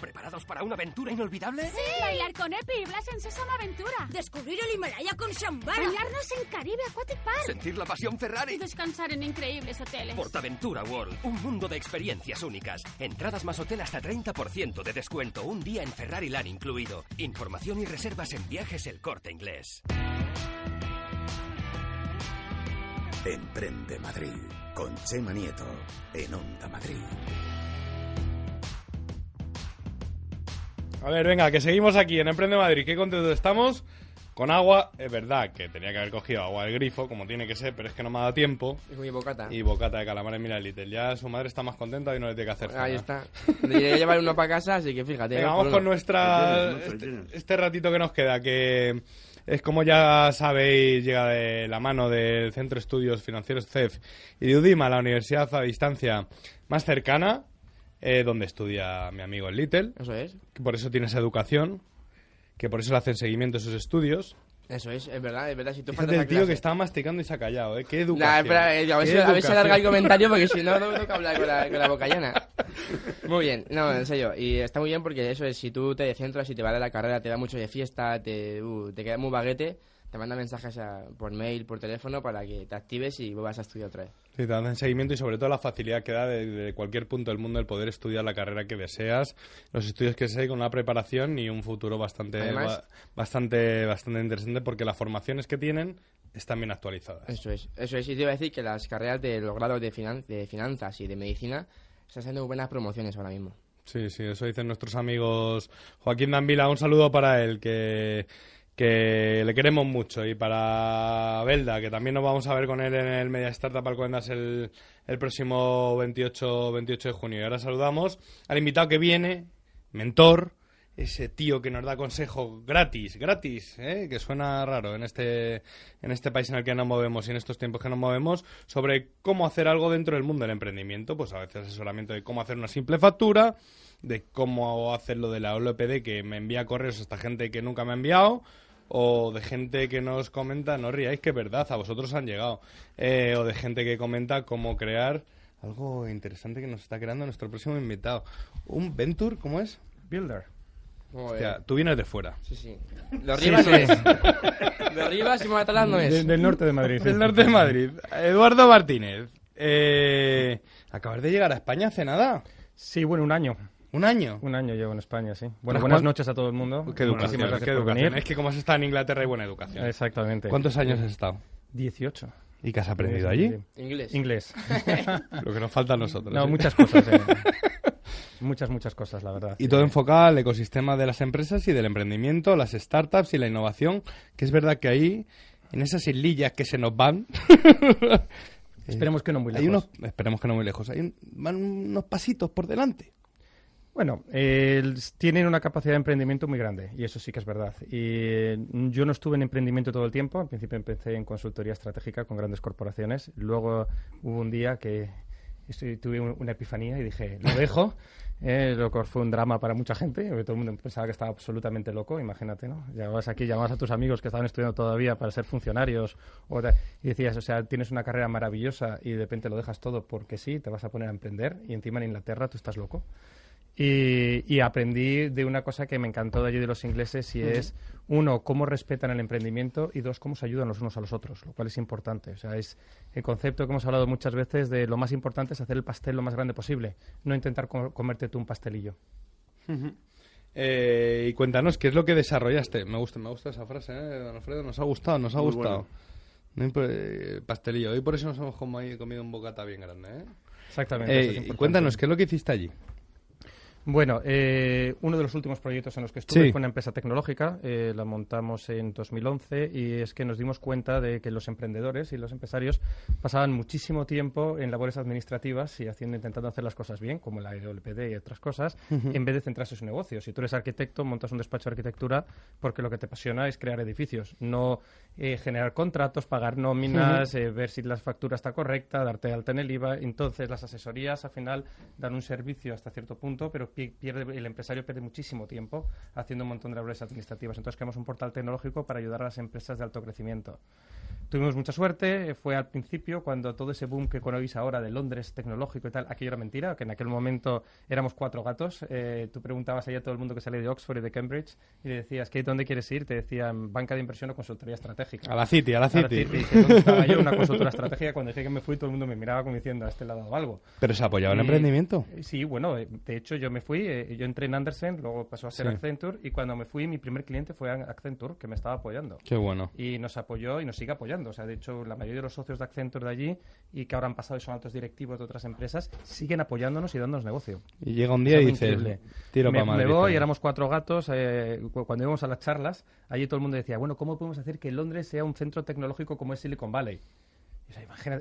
¿Preparados para una aventura inolvidable? Sí. Bailar con Epi y Blas en Sésamo Aventura. Descubrir el Himalaya con Shambhala. Bañarnos en Caribe Aquatic Park. Sentir la pasión Ferrari. Y descansar en increíbles hoteles. Portaventura World, un mundo de experiencias únicas. Entradas más hotel hasta 30% de descuento, un día en Ferrari Land incluido. Información y reservas en viajes El Corte Inglés. Emprende Madrid, con Chema Nieto, en Onda Madrid. A ver, venga, que seguimos aquí en Emprende Madrid. Qué contentos estamos. Con agua, es verdad que tenía que haber cogido agua del grifo, como tiene que ser, pero es que no me ha dado tiempo. Y bocata. Y bocata de calamares, mira, Little. Ya su madre está más contenta y no le tiene que hacer Ahí está. Le iré a llevar uno para casa, así que fíjate. Venga, vamos con nuestra. Este, este ratito que nos queda, que es como ya sabéis, llega de la mano del Centro de Estudios Financieros CEF y de UDIMA, la universidad a distancia más cercana, eh, donde estudia mi amigo el Little. Eso es. Que por eso tiene esa educación, que por eso le hacen seguimiento a sus estudios. Eso es, es verdad, es verdad. Si tú Fíjate el tío clase- que estaba masticando y se ha callado, ¿eh? Qué educación. Nah, espera, eh, a ver si, a ver si alarga el comentario porque si no, no me toca hablar con la, con la boca llena. Muy bien, no, en serio. Y está muy bien porque eso es, si tú te descentras y te va de la carrera, te da mucho de fiesta, te, uh, te queda muy baguete, te manda mensajes a- por mail, por teléfono para que te actives y vuelvas a estudiar otra vez. Sí, te hacen seguimiento y sobre todo la facilidad que da de, de cualquier punto del mundo el poder estudiar la carrera que deseas, los estudios que deseas con una preparación y un futuro bastante, Además- ba- bastante, bastante interesante porque las formaciones que tienen están bien actualizadas. Eso es, eso es. Y te iba a decir que las carreras de los grados de, finan- de finanzas y de medicina están haciendo buenas promociones ahora mismo. Sí, sí, eso dicen nuestros amigos. Joaquín Danvila, un saludo para él, que, que le queremos mucho. Y para Belda, que también nos vamos a ver con él en el Media Startup Alcobendas el, el próximo 28, 28 de junio. Y ahora saludamos al invitado que viene, mentor, ese tío que nos da consejo gratis, gratis, ¿eh? que suena raro en este, en este país en el que nos movemos y en estos tiempos que nos movemos, sobre cómo hacer algo dentro del mundo del emprendimiento, pues a veces asesoramiento de cómo hacer una simple factura, de cómo hacer lo de la OLPD que me envía correos esta gente que nunca me ha enviado, o de gente que nos comenta, no ríais, que verdad, a vosotros han llegado, Eh, o de gente que comenta cómo crear algo interesante que nos está creando nuestro próximo invitado. Un Venture, ¿cómo es? Builder. Hostia, tú vienes de fuera. Sí, sí. Sí, Rivas no sí. es. Rivas y Moratalaz no es. De- del norte de Madrid. Del norte de Madrid. Eduardo Martínez. Eh, ¿Acabas de llegar a España hace nada? Sí, bueno, un año. ¿Un año? Un año llevo en España, sí. Bueno, Pero buenas ¿cuán- noches a todo el mundo. Qué educación, Muchísimas gracias qué por educación. venir. Es que como has estado en Inglaterra hay buena educación. Exactamente. ¿Cuántos años has estado? 18. ¿Y qué has aprendido Sí, allí? sí. Inglés. Inglés. Lo que nos falta a nosotros. No, ¿eh? muchas cosas. eh. muchas, muchas cosas, la verdad. Y todo enfocado al ecosistema de las empresas y del emprendimiento, las startups y la innovación, que es verdad que ahí, en esas islillas que se nos van... Esperemos que no muy hay lejos. unos- esperemos que no muy lejos. Hay un- van unos pasitos por delante. Bueno, eh, tienen una capacidad de emprendimiento muy grande y eso sí que es verdad. Y eh, yo no estuve en emprendimiento todo el tiempo. Al principio empecé en consultoría estratégica con grandes corporaciones. Luego hubo un día que estoy- tuve un- una epifanía y dije, lo dejo. Eh, lo cual fue un drama para mucha gente. Todo el mundo pensaba que estaba absolutamente loco. Imagínate, ¿no? Llamabas aquí, llamabas a tus amigos que estaban estudiando todavía para ser funcionarios o y decías, o sea, tienes una carrera maravillosa y de repente lo dejas todo porque sí, te vas a poner a emprender y encima en Inglaterra tú estás loco. Y, y aprendí de una cosa que me encantó de allí de los ingleses y es, uno, cómo respetan el emprendimiento y dos, cómo se ayudan los unos a los otros, lo cual es importante. O sea, es el concepto que hemos hablado muchas veces de lo más importante es hacer el pastel lo más grande posible, no intentar co- comerte tú un pastelillo. Eh, y cuéntanos, ¿qué es lo que desarrollaste? Me gusta, me gusta esa frase, ¿eh, don Alfredo? Nos ha gustado, nos ha Muy gustado. Eh, pastelillo. Hoy por eso nos hemos comi- comido un bocata bien grande, ¿eh? Exactamente, Eh, eso es y importante. cuéntanos, ¿qué es lo que hiciste allí? Bueno, eh, uno de los últimos proyectos en los que estuve Sí. fue una empresa tecnológica, eh, la montamos en 2011 y es que nos dimos cuenta de que los emprendedores y los empresarios pasaban muchísimo tiempo en labores administrativas y haciendo, intentando hacer las cosas bien, como la LPD y otras cosas, en vez de centrarse en su negocio. Si tú eres arquitecto, montas un despacho de arquitectura porque lo que te apasiona es crear edificios, no eh, generar contratos, pagar nóminas, eh, ver si la factura está correcta, darte de alta en el IVA. Entonces, las asesorías al final dan un servicio hasta cierto punto, pero pi- pierde, el empresario pierde muchísimo tiempo haciendo un montón de labores administrativas. Entonces, creamos un portal tecnológico para ayudar a las empresas de alto crecimiento. Tuvimos mucha suerte, eh, fue al principio cuando todo ese boom que conocéis ahora de Londres tecnológico y tal, aquello era mentira, que en aquel momento éramos cuatro gatos. Eh, tú preguntabas ahí a todo el mundo que sale de Oxford y de Cambridge y le decías, ¿qué, ¿dónde quieres ir? Te decían banca de inversión o consultoría estratégica. A la City, a la City. que ¿Dónde estaba yo? Una consultora estratégica. Cuando dije que me fui, todo el mundo me miraba como diciendo, a este le ha dado algo. ¿Pero se apoyaba el Y- emprendimiento? Sí, bueno, eh, de hecho yo me fui, eh, yo entré en Andersen, luego pasó a ser Sí. Accenture y cuando me fui mi primer cliente fue Accenture, que me estaba apoyando. Qué bueno. Y nos apoyó y nos sigue apoyando. O sea, de hecho, la mayoría de los socios de Accenture de allí y que ahora han pasado y son altos directivos de otras empresas, siguen apoyándonos y dándonos negocio. Y llega un día y dices, increíble. tiro me, pa' Madrid, Me voy, ¿no? éramos cuatro gatos. eh, cu- cuando íbamos a las charlas, allí todo el mundo decía, bueno, ¿cómo podemos hacer que Londres sea un centro tecnológico como es Silicon Valley?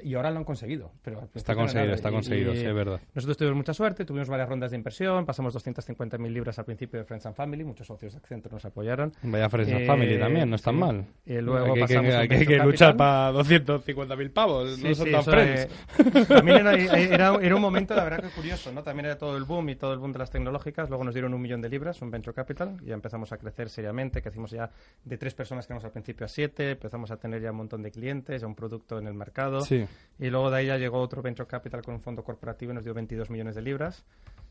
Y, ahora lo han conseguido. Pero principio no conseguido, está Y- conseguido, y sí, es verdad. Nosotros tuvimos mucha suerte, tuvimos varias rondas de inversión, pasamos 250.000 libras al principio de Friends and Family, muchos socios de Accenture nos apoyaron. Vaya Friends and Eh, Family también, no es tan sí. mal. Y luego Hay que- pasamos que, hay que, luchar para 250.000 pavos, Sí, no son sí, tan friends. eh, también era, era- era un momento, la verdad, que curioso, ¿no? También era todo el boom y todo el boom de las tecnológicas. Luego nos dieron un millón de libras, un venture capital, y ya empezamos a crecer seriamente, que hicimos ya de tres personas que éramos al principio a siete, empezamos a tener ya un montón de clientes, ya un producto en el mercado. Sí. Y luego de ahí ya llegó otro venture capital con un fondo corporativo y nos dio 22 millones de libras.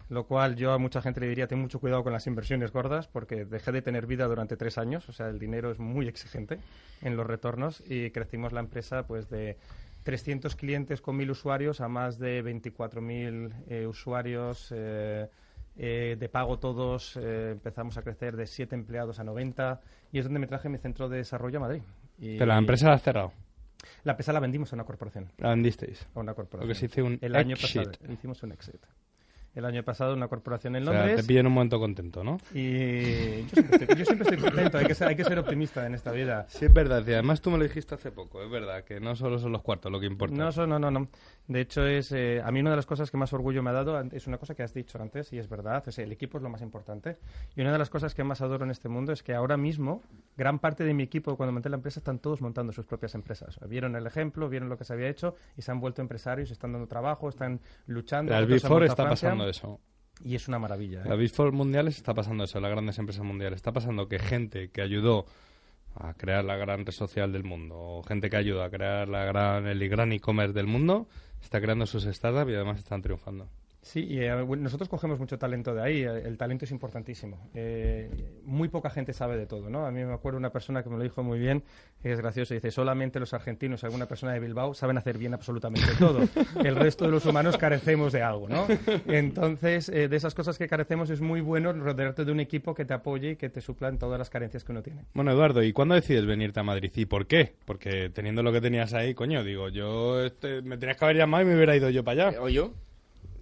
Lo cual yo a mucha gente le diría, ten mucho cuidado con las inversiones gordas, porque dejé de tener vida durante tres años, o sea, el dinero es muy exigente en los retornos y crecimos la empresa pues de 300 clientes con 1.000 usuarios a más de 24.000 eh, usuarios eh, eh, de pago todos. eh, empezamos a crecer de 7 empleados a 90 y es donde me traje mi centro de desarrollo a Madrid. Y- Pero la empresa la has cerrado. La empresa la vendimos a una corporación. La vendisteis. A una corporación. Lo que se dice un El año pasado hicimos un exit. El año pasado una corporación en O sea, Londres. te un momento contento, ¿no? Y yo siempre, estoy, yo siempre estoy contento, hay que, ser, hay que ser optimista en esta vida. Sí, es verdad. Y además tú me lo dijiste hace poco, es verdad, que no solo son los cuartos lo que importa. No, no, no, no. De hecho, es eh, a mí una de las cosas que más orgullo me ha dado es una cosa que has dicho antes, y es verdad, es el equipo es lo más importante. Y una de las cosas que más adoro en este mundo es que ahora mismo, gran parte de mi equipo, cuando monté la empresa, están todos montando sus propias empresas. Vieron el ejemplo, vieron lo que se había hecho, y se han vuelto empresarios, están dando trabajo, están luchando. Vuelto a está Francia, pasando eso. Y es una maravilla. En ¿eh? las Big mundiales está pasando eso, en las grandes empresas mundiales. Está pasando que gente que ayudó a crear la gran red social del mundo, o gente que ayuda a crear la gran, el gran e-commerce del mundo, está creando sus startups y además están triunfando. Sí, y eh, nosotros cogemos mucho talento de ahí. eh, El talento es importantísimo. Eh, muy poca gente sabe de todo, ¿no? A mí me acuerdo una persona que me lo dijo muy bien, que es gracioso, dice, solamente los argentinos alguna persona de Bilbao saben hacer bien absolutamente todo. El resto de los humanos carecemos de algo, ¿no? Entonces, eh, de esas cosas que carecemos es muy bueno rodearte de un equipo que te apoye y que te supla en todas las carencias que uno tiene. Bueno, Eduardo, ¿y cuándo decides venirte a Madrid? ¿Y por qué? Porque teniendo lo que tenías ahí, coño, digo, yo este, me tenías que haber llamado y me hubiera ido yo para allá. ¿O yo?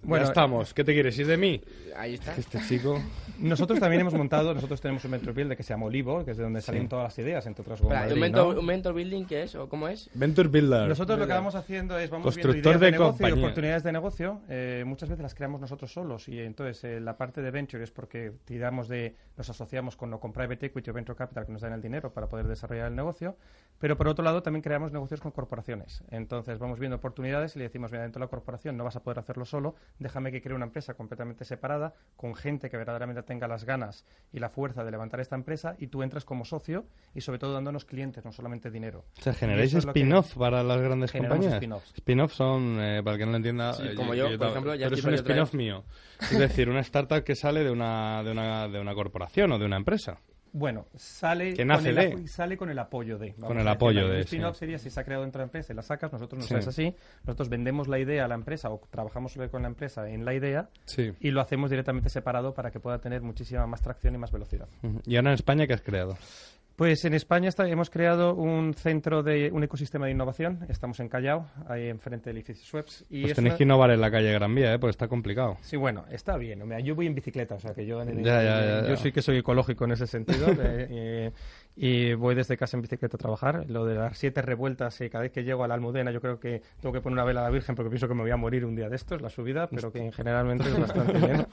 Bueno, ya estamos. ¿Qué te quieres ir de mí? Ahí está. Este chico... Nosotros también hemos montado, nosotros tenemos un venture builder que se llama Olivo, que es de donde salen Sí. todas las ideas, entre otras Madrid, ¿un, ¿no? mentor, ¿Un mentor building qué es? ¿O cómo es? Venture Builder. Nosotros lo que vamos haciendo es vamos viendo Constructor ideas de, de negocio y compañía. oportunidades de negocio. eh, muchas veces las creamos nosotros solos y entonces eh, la parte de venture es porque tiramos de nos asociamos con o con private equity o venture capital que nos dan el dinero para poder desarrollar el negocio. Pero por otro lado también creamos negocios con corporaciones. Entonces vamos viendo oportunidades y le decimos mira dentro de la corporación no vas a poder hacerlo solo. Déjame que cree una empresa completamente separada con gente que verdaderamente tenga las ganas y la fuerza de levantar esta empresa y tú entras como socio y sobre todo dándonos clientes no solamente dinero. O sea, generáis que- spin-off para las grandes Generamos compañías. spin-offs. Spin-off son, eh, para el que no lo entienda... Sí, eh, como yo, por ejemplo, ya pero es un spin-off mío. Es decir, una startup que sale de una, de una, de una corporación o de una empresa. Bueno, sale, Que nace con el, de. sale con el apoyo de. Con el apoyo de, spin-off sí. sería si se ha creado dentro de la empresa y la sacas, nosotros no Sí. es así. Nosotros vendemos la idea a la empresa o trabajamos con la empresa en la idea Sí. y lo hacemos directamente separado para que pueda tener muchísima más tracción y más velocidad. ¿Y ahora en España qué has creado? Pues en España está- hemos creado un centro de un ecosistema de innovación. Estamos en Callao, ahí enfrente del edificio Sweps. Y Pues es tenéis una- que innovar en la calle Gran Vía, ¿eh? Porque está complicado. Sí, bueno, está bien. Mira, yo voy en bicicleta, o sea que yo, Ya, ya, ya, yo sí que soy ecológico en ese sentido. eh, eh, y voy desde casa en bicicleta a trabajar. Lo de las siete revueltas, y cada vez que llego a la Almudena, yo creo que tengo que poner una vela a la Virgen porque pienso que me voy a morir un día de estos, la subida, pero que generalmente es bastante bien.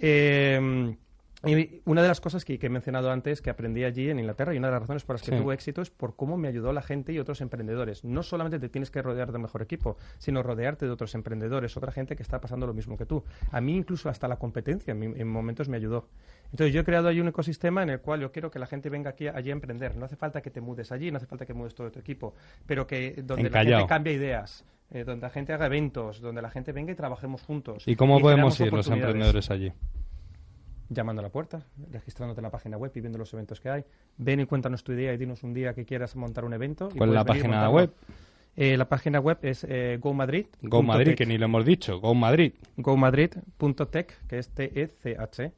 Eh, y una de las cosas que, que he mencionado antes que aprendí allí en Inglaterra y una de las razones por las que Sí. tuve éxito es por cómo me ayudó la gente y otros emprendedores. No solamente te tienes que rodear del mejor equipo, sino rodearte de otros emprendedores, otra gente que está pasando lo mismo que tú. A mí incluso hasta la competencia en, en momentos me ayudó. Entonces yo he creado ahí un ecosistema en el cual yo quiero que la gente venga aquí allí a emprender. No hace falta que te mudes allí, no hace falta que mudes todo tu equipo, pero que donde la gente cambie ideas, eh, donde la gente haga eventos, donde la gente venga y trabajemos juntos. ¿Y cómo podemos ir los emprendedores allí? Llamando a la puerta, registrándote en la página web y viendo los eventos que hay. Ven y cuéntanos tu idea y dinos un día que quieras montar un evento. ¿Cuál es la página web? Eh, la página web es eh, Go Madrid. Go Madrid, que ni lo hemos dicho. Go Madrid. GoMadrid.tech, que es T-E-C-H.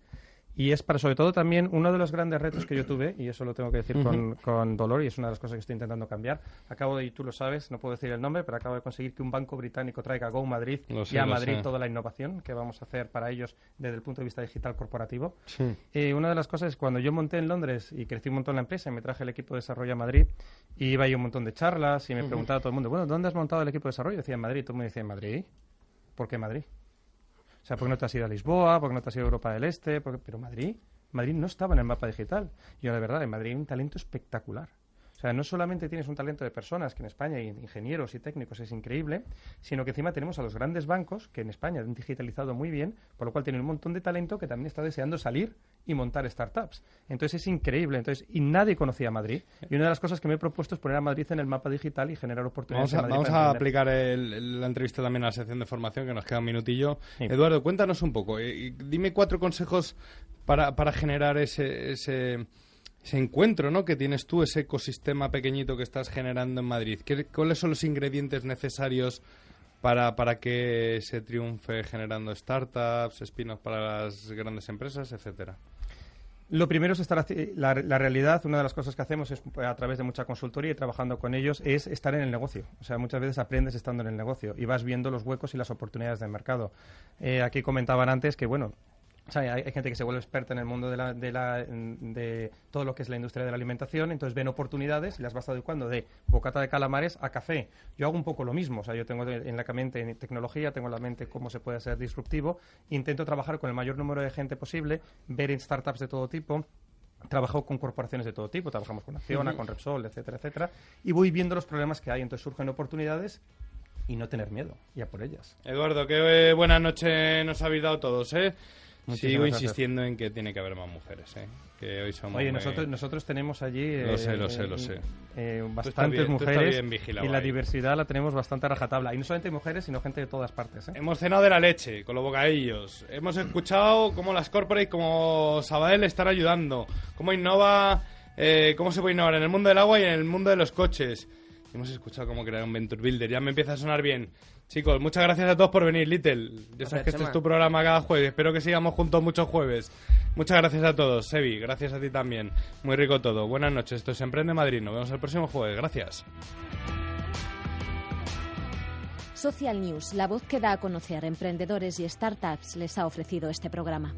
Y es para, sobre todo, también uno de los grandes retos que yo tuve, y eso lo tengo que decir con, con dolor, y es una de las cosas que estoy intentando cambiar. Acabo de, y tú lo sabes, no puedo decir el nombre, pero acabo de conseguir que un banco británico traiga a Go Madrid Lo sé, y a Madrid sé. toda la innovación que vamos a hacer para ellos desde el punto de vista digital corporativo. Sí. Eh, una de las cosas es cuando yo monté en Londres y crecí un montón la empresa y me traje el equipo de desarrollo a Madrid, y iba ahí a un montón de charlas y me preguntaba todo el mundo, bueno, ¿dónde has montado el equipo de desarrollo? Decía en Madrid, todo el mundo decía en Madrid. ¿Por qué Madrid? O sea, ¿por qué no te has ido a Lisboa? ¿Por qué no te has ido a Europa del Este? ¿Por qué- Pero Madrid, Madrid no estaba en el mapa digital. Yo, de verdad, en Madrid hay un talento espectacular. O sea, no solamente tienes un talento de personas, que en España hay ingenieros y técnicos, es increíble, sino que encima tenemos a los grandes bancos, que en España han digitalizado muy bien, por lo cual tienen un montón de talento que también está deseando salir y montar startups. Entonces es increíble. Entonces, y nadie conocía a Madrid. Y una de las cosas que me he propuesto es poner a Madrid en el mapa digital y generar oportunidades Vamos a, en Madrid vamos para a aplicar el- la entrevista también a la sección de formación, que nos queda un minutillo. Eduardo, cuéntanos un poco. eh, dime cuatro consejos para, para generar ese, ese, ese encuentro ¿no? que tienes tú, ese ecosistema pequeñito que estás generando en Madrid. ¿Qué- ¿Cuáles son los ingredientes necesarios para, para que se triunfe generando startups, spin-offs para las grandes empresas, etcétera? Lo primero es estar la, la realidad, una de las cosas que hacemos es a través de mucha consultoría y trabajando con ellos es estar en el negocio. O sea, muchas veces aprendes estando en el negocio y vas viendo los huecos y las oportunidades del mercado. Eh, aquí comentaban antes que, bueno, o sea, hay, hay gente que se vuelve experta en el mundo de, la, de, la- de todo lo que es la industria de la alimentación, entonces ven oportunidades y las vas adecuando de bocata de calamares a café. Yo hago un poco lo mismo, o sea, yo tengo en la mente en tecnología, tengo en la mente cómo se puede ser disruptivo, intento trabajar con el mayor número de gente posible, ver en startups de todo tipo, Trabajo con corporaciones de todo tipo, trabajamos con Acciona, con Repsol, etcétera, etcétera, y voy viendo los problemas que hay, entonces surgen oportunidades y no tener miedo, y a por ellas. Eduardo, qué eh, buena noche nos habéis dado todos, ¿eh? Muchísimas Sigo gracias. insistiendo en que tiene que haber más mujeres, ¿eh? Que hoy somos Oye, muy- nosotros, nosotros tenemos allí... Lo eh, sé, lo sé, lo eh, sé. eh, bastantes bien- mujeres vigilado y la ahí. diversidad la tenemos bastante a rajatabla. Y no solamente mujeres, sino gente de todas partes. ¿eh? Hemos cenado de la leche con los bocadillos. Hemos escuchado cómo las corporates como Sabadell están ayudando. Cómo innova, eh, cómo se puede innovar en el mundo del agua y en el mundo de los coches. Hemos escuchado cómo crear un Venture Builder. Ya me empieza a sonar bien. Chicos, muchas gracias a todos por venir, Little. Ya sabes que este es tu programa cada jueves. Espero que sigamos juntos muchos jueves. Muchas gracias a todos. Sebi, gracias a ti también. Muy rico todo. Buenas noches. Esto es Emprende Madrid. Nos vemos el próximo jueves. Gracias. Social News, la voz que da a conocer emprendedores y startups, les ha ofrecido este programa.